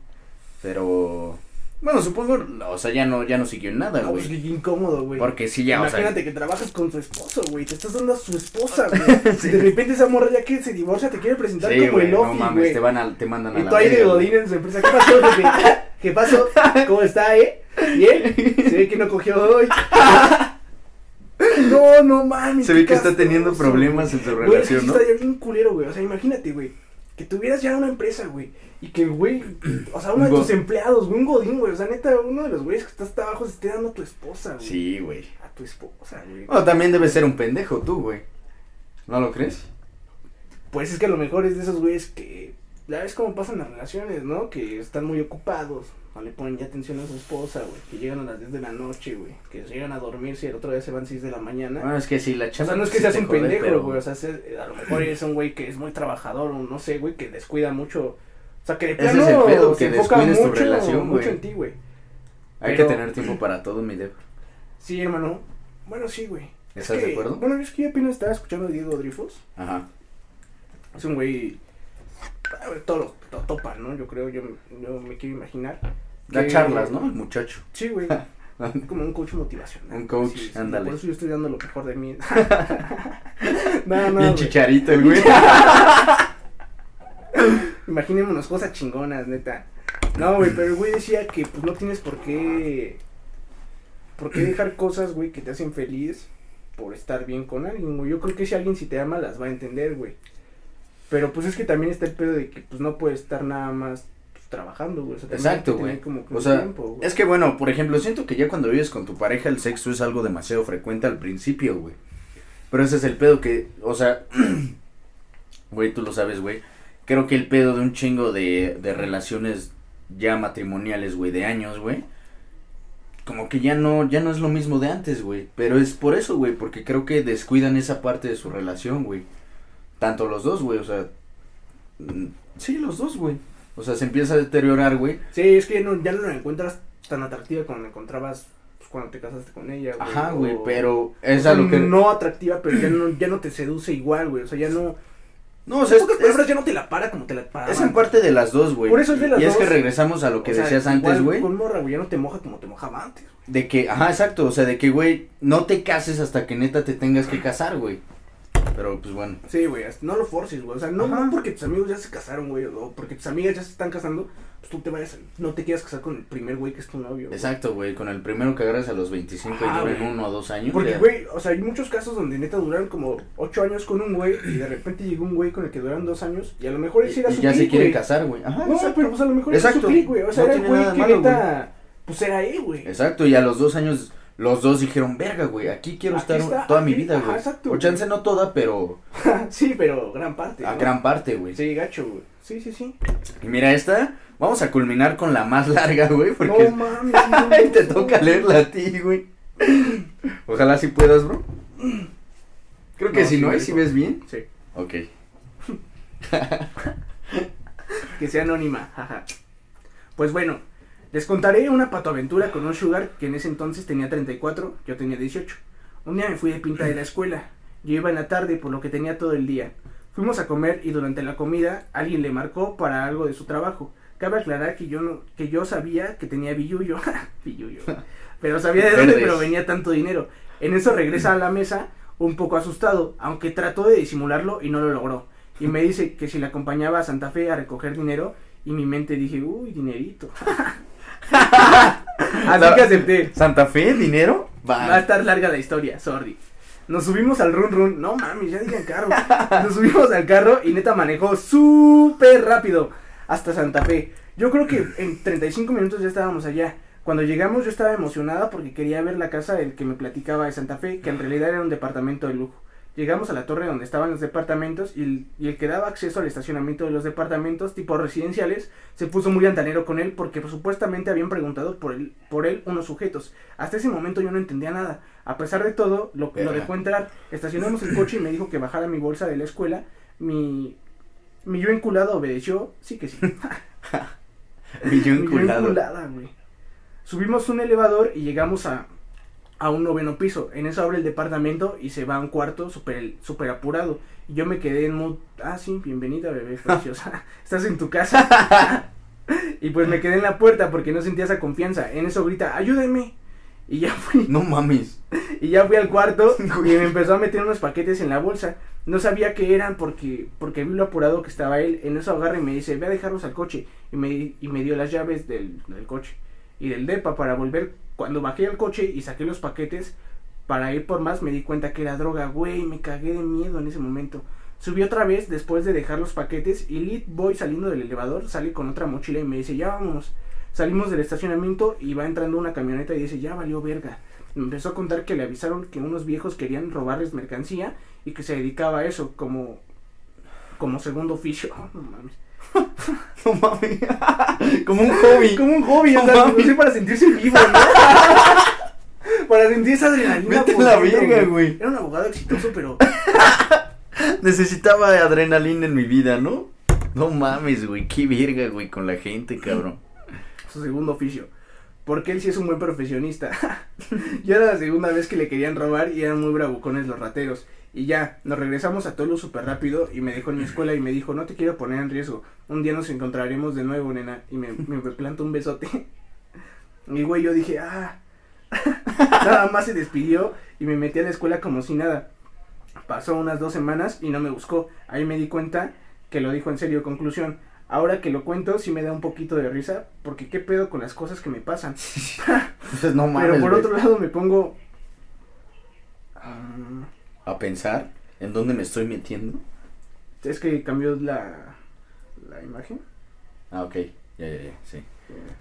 Pero bueno, supongo, o sea, ya no ya no siguió en nada, No, pues güey. qué incómodo, güey. Porque sí ya, o Imagínate sea, que trabajas con su esposo, güey. Te estás dando a su esposa, güey. Sí. Y de repente esa morra ya que se divorcia te quiere presentar sí, como güey, el no Lofi, mames, güey. te van a, te mandan a Y la tú ahí de Godín güey. en su empresa. ¿Qué pasó, jefe? ¿Qué pasó? ¿Cómo está, eh? ¿Bien? Se ve que no cogió hoy. No, no mames. Se qué ve que está teniendo problemas en su Güey, es que relación, ¿no? estaría bien culero, güey. O sea, imagínate, güey. Que tuvieras ya una empresa, güey. Y que güey, o sea, uno de tus empleados, güey, un godín, güey. O sea, neta, uno de los güeyes que está hasta abajo se esté dando a tu esposa, güey. Sí, güey. A tu esposa, güey. Bueno, también debe ser un pendejo tú, güey. ¿No lo crees? Pues es que a lo mejor es de esos güeyes que. Ya ves cómo pasan las relaciones, ¿no? Que están muy ocupados. No le ponen ya atención a su esposa, güey. Que llegan a las 10 de la noche, güey. Que llegan a dormirse y el otro día se van 6 de la mañana. Bueno, es que sí, la O chava. sea, no es que seas te un pendejo, pero- güey. O sea, se- a lo mejor eres un güey que es muy trabajador, o no sé, güey, que descuida mucho. O sea, que de Ese plano es el pedo, se que enfoca tu mucho, relación, mucho en ti, güey. Hay pero- que tener tiempo para todo, mi dev. Sí, hermano. Bueno, sí, güey. Es ¿Estás de acuerdo? Bueno, es que yo apenas estaba escuchando a Diego Drifos. Ajá. Es un güey. Ah, Todo lo, lo topa, ¿no? Yo creo, yo, yo me quiero imaginar. Da charlas, ¿no? El muchacho. Sí, güey. Como un coach motivacional. Un coach, Sí, sí, ándale. Por eso yo estoy dando lo mejor de mí. no, no. Bien chicharito el güey. Imaginémonos cosas chingonas, neta. No, güey, pero el güey decía que pues no tienes por qué. Por qué dejar cosas, güey, que te hacen feliz por estar bien con alguien, güey. Yo creo que si alguien si te ama las va a entender, güey. Pero pues es que también está el pedo de que pues no puedes estar nada más pues, trabajando, güey. O sea, Exacto, güey. como que O sea, tiempo. Es que bueno, por ejemplo, siento que ya cuando vives con tu pareja el sexo es algo demasiado frecuente al principio, güey. Pero ese es el pedo que, o sea, güey, tú lo sabes, güey. Creo que el pedo de un chingo de, de relaciones ya matrimoniales, güey, de años, güey. Como que ya no, ya no es lo mismo de antes, güey. Pero es por eso, güey, porque creo que descuidan esa parte de su relación, güey. Tanto los dos, güey, o sea. Sí, los dos, güey. O sea, se empieza a deteriorar, güey. Sí, es que ya no, ya no la encuentras tan atractiva como la encontrabas pues, cuando te casaste con ella, güey. Ajá, güey, pero es a lo que... No atractiva, pero ya no, ya no te seduce igual, güey. O sea, ya no. No, o sea, es, palabras, ya no te la para como te la paraba. es en parte de las dos, güey. Por eso es de las Y es que dos. regresamos a lo que O sea, decías antes, güey. Con morra, güey, ya no te moja como te mojaba antes. De que, ajá, exacto, o sea, de que, güey, no te cases hasta que neta te tengas que casar, güey. Pero, pues bueno. Sí, güey, no lo forces, güey. O sea, no, no porque tus amigos ya se casaron, güey, o porque tus amigas ya se están casando, pues tú te vayas, no te quieras casar con el primer güey que es tu novio. Exacto, güey, con el primero que agarras a los 25 Ajá, y güey. uno o dos años. Porque, ya. güey, o sea, hay muchos casos donde neta duran como ocho años con un güey y de repente llegó un güey con el que duraron dos años y a lo mejor Y, ese era y su ya se click, quieren güey. casar, güey. Ajá, No, exacto. pero pues a lo mejor era su Exacto. click, güey. O sea, No era el güey que malo, neta, pues era él, güey. Exacto, y a los dos años los dos dijeron, verga, güey, aquí quiero Aquí estar está, toda mi vida, ajá, güey. exacto, O güey. chance no toda, pero sí, pero gran parte. a ¿no? gran parte, güey. Sí, gacho, güey. Sí, sí, sí. Y mira esta, vamos a culminar con la más larga, güey, porque No mames. Te toca leerla a ti, güey. Ojalá si puedas, bro. Creo que No, si sí, no, ¿y si ves bien? Sí. Ok. Que sea anónima, jaja. Pues bueno, les contaré una patoaventura con un sugar que en ese entonces tenía 34, yo tenía 18. Un día me fui de pinta de la escuela. Yo iba en la tarde por lo que tenía todo el día. Fuimos a comer y durante la comida alguien le marcó para algo de su trabajo. Cabe aclarar que yo no, que yo sabía que tenía billuyo, billuyo, pero sabía de dónde provenía tanto dinero. En eso regresa a la mesa un poco asustado, aunque trató de disimularlo y no lo logró. Y me dice que si le acompañaba a Santa Fe a recoger dinero, y mi mente dije, uy, dinerito. Así que acepté. ¿Santa Fe? ¿Dinero? Va a estar larga la historia, sorry. Nos subimos al run run. No mames, ya digan carro. Nos subimos al carro y neta manejó súper rápido hasta Santa Fe. Yo creo que en 35 minutos ya estábamos allá. Cuando llegamos yo estaba emocionada porque quería ver la casa del que me platicaba de Santa Fe, que en realidad era un departamento de lujo. Llegamos a la torre donde estaban los departamentos y el, y el que daba acceso al estacionamiento de los departamentos tipo residenciales se puso muy altanero con él porque supuestamente habían preguntado por él, por él unos sujetos. Hasta ese momento yo no entendía nada. A pesar de todo, lo, lo dejó entrar. Estacionamos el coche y me dijo que bajara mi bolsa de la escuela. Mi, mi yo enculado obedeció. Sí que sí. Mi yo Mi yo enculado. enculada, güey. Subimos un elevador y llegamos a, a un noveno piso. En eso abre el departamento y se va a un cuarto súper super apurado. Y yo me quedé en mood, ah, sí, bienvenida, bebé, preciosa. Estás en tu casa. y pues me quedé en la puerta porque no sentía esa confianza. En eso grita, ayúdenme. Y ya fui. No mames. Y ya fui al cuarto y me empezó a meter unos paquetes en la bolsa. No sabía qué eran porque porque vi lo apurado que estaba él. En eso agarra y me dice, ve a dejarlos al coche. Y me, y me dio las llaves del, del coche y del depa para volver. Cuando bajé al coche y saqué los paquetes para ir por más, me di cuenta que era droga. Güey, me cagué de miedo en ese momento. Subí otra vez después de dejar los paquetes y Lit Boy saliendo del elevador sale con otra mochila y me dice, ya vámonos. Salimos del estacionamiento y va entrando una camioneta y dice, ya valió verga. Me empezó a contar que le avisaron que unos viejos querían robarles mercancía y que se dedicaba a eso como como segundo oficio. No mames. No mames. Como un hobby. Como un hobby, No o sea, mames. no sé, para sentirse vivo, ¿no? para sentir esa adrenalina. Vete la verga, güey. Era un abogado exitoso, pero Necesitaba adrenalina en mi vida, ¿no? No mames, güey. Qué verga, güey, con la gente, cabrón. su segundo oficio. Porque él sí es un buen profesionista. ya era la segunda vez que le querían robar y eran muy bravucones los rateros. Y ya, nos regresamos a Tolu súper rápido y me dejó en mi escuela y me dijo, no te quiero poner en riesgo. Un día nos encontraremos de nuevo, nena. Y me, me plantó un besote. y güey, yo dije, ah. nada más se despidió y me metí a la escuela como si nada. Pasó unas dos semanas y no me buscó. Ahí me di cuenta que lo dijo en serio. Conclusión. Ahora que lo cuento, sí me da un poquito de risa, porque qué pedo con las cosas que me pasan. Pues no mames. Pero por otro lado me pongo... ah, A pensar en dónde me estoy metiendo. es que cambió la, la imagen. Ah, ok. Ya, ya, ya, sí.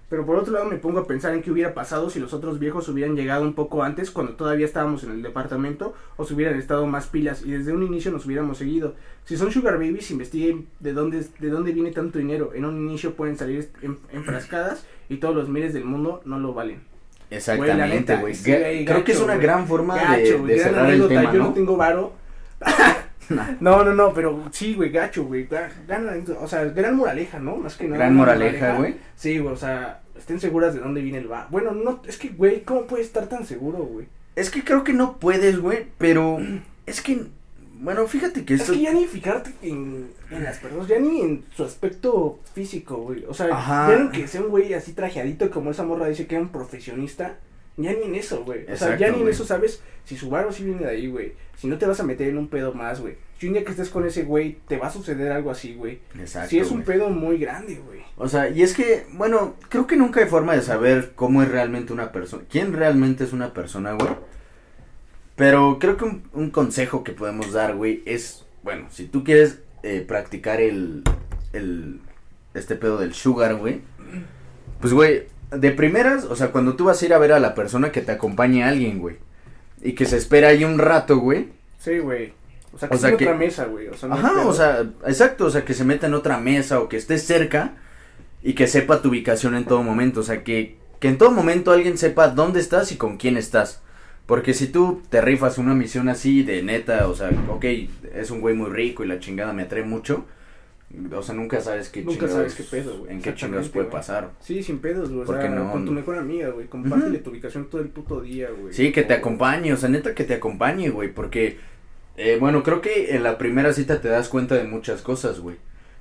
Pero por otro lado me pongo a pensar en qué hubiera pasado si los otros viejos hubieran llegado un poco antes, cuando todavía estábamos en el departamento, o si hubieran estado más pilas y desde un inicio nos hubiéramos seguido. Si son sugar babies, investiguen de dónde, de dónde viene tanto dinero. En un inicio pueden salir en- enfrascadas y todos los miles del mundo no lo valen. Exactamente, güey. sí, Creo que es una gran forma de, Gacho, de güey, gran cerrar el anécdota, tema, yo ¿no? no tengo varo. No, no, no, pero sí, güey, gacho, güey. Gana, o sea, gran moraleja, ¿no? Más que nada. Gran moraleja, güey. Sí, güey, o sea, estén seguras de dónde viene el va. Bueno, no, es que, güey, ¿cómo puedes estar tan seguro, güey? Es que creo que no puedes, güey, pero es que, bueno, fíjate que Es esto... que ya ni fijarte en, en las personas, ya ni en su aspecto físico, güey. O sea, Ajá. ya que sea un güey así trajeadito como esa morra dice que era un profesionista. Ya ni en eso, güey. O sea, Exacto, ya ni en güey. eso sabes si su varo sí viene de ahí, güey. Si no te vas a meter en un pedo más, güey. Si un día que estés con ese güey te va a suceder algo así, güey. Exacto, Si es un güey. pedo muy grande, güey. O sea, y es que, bueno, creo que nunca hay forma de saber cómo es realmente una persona, quién realmente es una persona, güey. Pero creo que un, un consejo que podemos dar, güey, es, bueno, si tú quieres eh, practicar el, el, este pedo del sugar, güey, pues, güey, de primeras, o sea, cuando tú vas a ir a ver a la persona que te acompañe a alguien, güey, y que se espera ahí un rato, güey, Sí, güey. O sea, que O sea que- otra mesa, güey. O sea, no Ajá, o sea, exacto, o sea, que se meta en otra mesa o que esté cerca y que sepa tu ubicación en todo momento, o sea, que, que en todo momento alguien sepa dónde estás y con quién estás. Porque si tú te rifas una misión así de neta, o sea, ok, es un güey muy rico y la chingada me atrae mucho, o sea, nunca sabes qué Nunca sabes qué pedo, güey. en qué chingados puede pasar. Sí, sin pedos, güey. O ¿Por qué sea, no? con tu mejor amiga, güey. Compártele tu ubicación todo el puto día, güey. Sí, que te acompañe, o sea, neta que te acompañe, güey, porque, eh, bueno, creo que en la primera cita te das cuenta de muchas cosas, güey.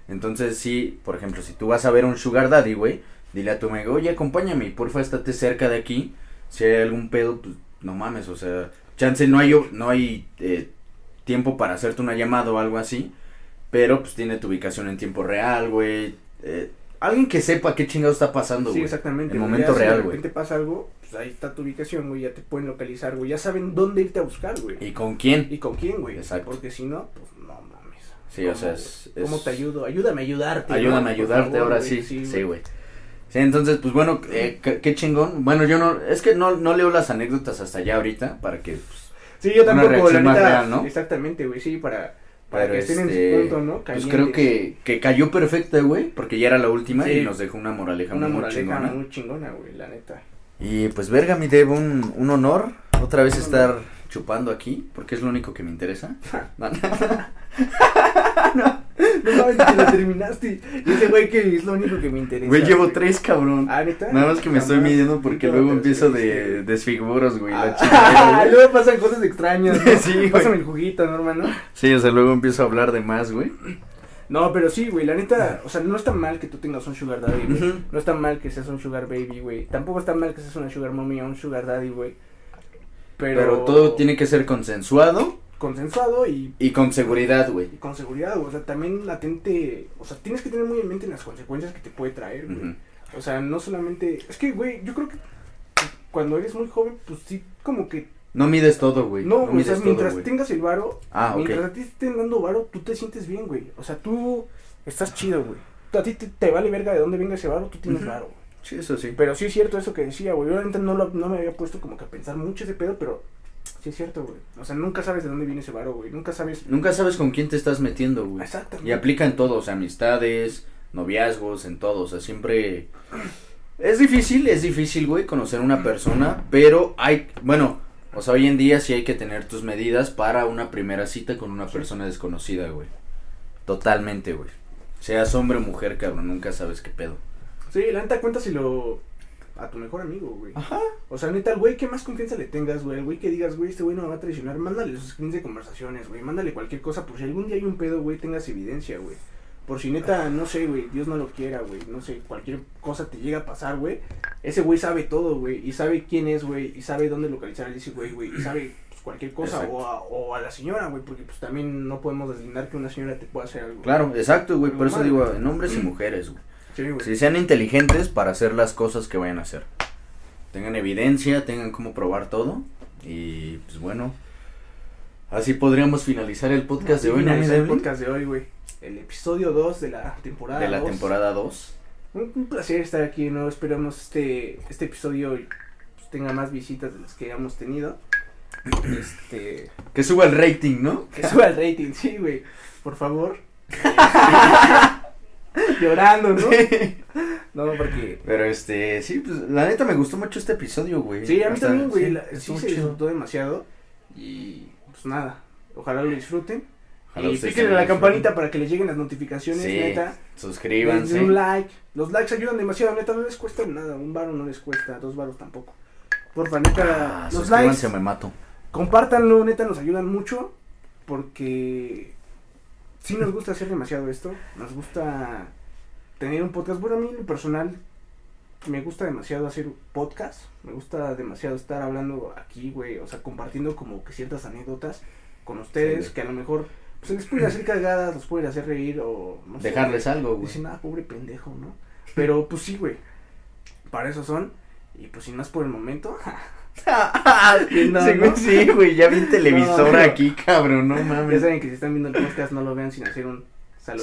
Entonces, sí, por ejemplo, si tú vas a ver a un sugar daddy, güey, dile a tu amigo, oye, acompáñame, porfa, estate cerca de aquí, si hay algún pedo, pues, no mames, o sea, chance no hay, no hay eh, tiempo para hacerte una llamada o algo así, pero, pues, tiene tu ubicación en tiempo real, güey, eh, alguien que sepa qué chingado está pasando, Sí, güey. exactamente. En güey. momento Ya real, Si de güey. repente pasa algo, pues ahí está tu ubicación, güey. Ya te pueden localizar, güey. Ya saben dónde irte a buscar, güey. ¿Y con quién? ¿Y con quién, güey? Exacto. Porque si no, pues no mames. Sí, o ¿Cómo, sea, güey? es- ¿Cómo es- te ayudo? Ayúdame a ayudarte. Ayúdame a ayudarte favor, ahora güey. sí. Sí, güey. Sí, entonces, pues bueno, eh, qué, chingón. Bueno, yo no, es que no, no leo las anécdotas hasta allá ahorita para que, pues, Sí, yo Una tampoco, la más neta. real, ¿no? Exactamente, güey. Sí, para, para pero que estén en este, su punto, ¿no? pues creo que, que cayó perfecta, güey, porque ya era la última Sí. y nos dejó una moraleja Una muy moraleja chingona. muy chingona, güey, la neta. Y pues, verga, mi Deb, un, un honor otra vez estar chupando aquí, porque es lo único que me interesa. No, no. No mames, te la terminaste. Ese güey que es lo único que me interesa. Güey, llevo tres, cabrón. Ah, neta. Nada más que me estoy midiendo porque luego empiezo de desfiguros, güey, la Ah, güey. luego pasan cosas extrañas. ¿no? Sí, güey. Pásame el juguito, ¿no, hermano? Sí, o sea, luego empiezo a hablar de más, güey. No, pero sí, güey, la neta, o sea, no está mal que tú tengas un sugar daddy, güey. No está mal que seas un sugar baby, güey. Tampoco está mal que seas una sugar mommy o un sugar daddy, güey. Pero, Pero todo tiene que ser consensuado consensuado y, y con seguridad, güey. y con seguridad. O sea, también latente, o sea, tienes que tener muy en mente las consecuencias que te puede traer, güey. O sea, no solamente, es que, güey, yo creo que cuando eres muy joven, pues sí, como que No mides todo, güey. No, o sea, mides todo, mientras tengas el varo, Ah, mientras a ti te estén dando varo, tú te sientes bien, güey. O sea, tú estás chido, güey. A ti te, te vale verga de dónde venga ese varo, tú tienes Ujú. varo, güey. Sí, eso sí. Pero sí es cierto eso que decía, güey. Yo realmente no, lo- no me había puesto como que a pensar mucho ese pedo, pero sí es cierto, güey. O sea, nunca sabes de dónde viene ese varo, güey. Nunca sabes. Nunca sabes con quién te estás metiendo, güey. Exactamente. Y aplica en todo, o sea, amistades, noviazgos, en todo, o sea, siempre... Es difícil, es difícil, güey, conocer una persona, pero hay, bueno, o sea, hoy en día sí hay que tener tus medidas para una primera cita con una persona desconocida, güey. Totalmente, güey. Seas hombre o mujer, cabrón, nunca sabes qué pedo. Sí, la neta cuéntaselo a tu mejor amigo, güey. Ajá. O sea, neta, al güey que más confianza le tengas, güey. El güey que digas, güey, este güey no me va a traicionar. Mándale sus screens de conversaciones, güey. Mándale cualquier cosa. Por si algún día hay un pedo, güey, tengas evidencia, güey. Por si neta, no sé, güey, Dios no lo quiera, güey. No sé, cualquier cosa te llega a pasar, güey. Ese güey sabe todo, güey. Y sabe quién es, güey. Y sabe dónde localizar a ese güey, güey. Y sabe pues, cualquier cosa. O a, o a la señora, güey. Porque pues también no podemos deslindar que una señora te pueda hacer algo. Claro, exacto, güey, por eso digo, en hombres y mujeres, güey. Sí, güey. Si sean inteligentes para hacer las cosas que vayan a hacer. Tengan evidencia, tengan cómo probar todo. Y pues bueno, así podríamos finalizar el podcast de hoy, ¿no, el podcast de hoy, güey. El episodio 2 de la temporada De la 2. temporada 2. Un, un placer estar aquí, ¿no? Esperamos este, este episodio pues, tenga más visitas de las que hayamos tenido. Este. Que suba el rating, ¿no? Que suba el rating, sí, güey. Por favor. Llorando, ¿no? No, porque. Pero este, sí, pues la neta me gustó mucho este episodio, güey. Sí, a mí Hasta- también, güey. sí, la- Sí, se disfrutó demasiado. Y pues nada. Ojalá lo disfruten. Ojalá y píquenle a la campanita para que les lleguen las notificaciones, Sí, neta. Suscríbanse. Denle un like. Los likes ayudan demasiado, neta, no les cuesta nada. Un varo no les cuesta, dos varos tampoco. Porfa, neta, Ah, los suscríbanse likes, me mato. compártanlo, neta, nos ayudan mucho. Porque sí nos gusta hacer demasiado esto. Nos gusta tener un podcast. Bueno, a mí en lo personal me gusta demasiado hacer podcast. Me gusta demasiado estar hablando aquí, güey. O sea, compartiendo como que ciertas anécdotas con ustedes Sí. que a lo mejor pues, se les puede hacer cagadas, los pueden hacer reír o no sé, Dejarles algo, güey. Dicen, ah, pobre pendejo, ¿no? Pero pues sí, güey. Para eso son. Y pues sin más por el momento. No, sí, güey, no. sí, güey, ya vi un televisor No, aquí, cabrón, no ya mames. saben que si están viendo el podcast no lo vean sin hacer un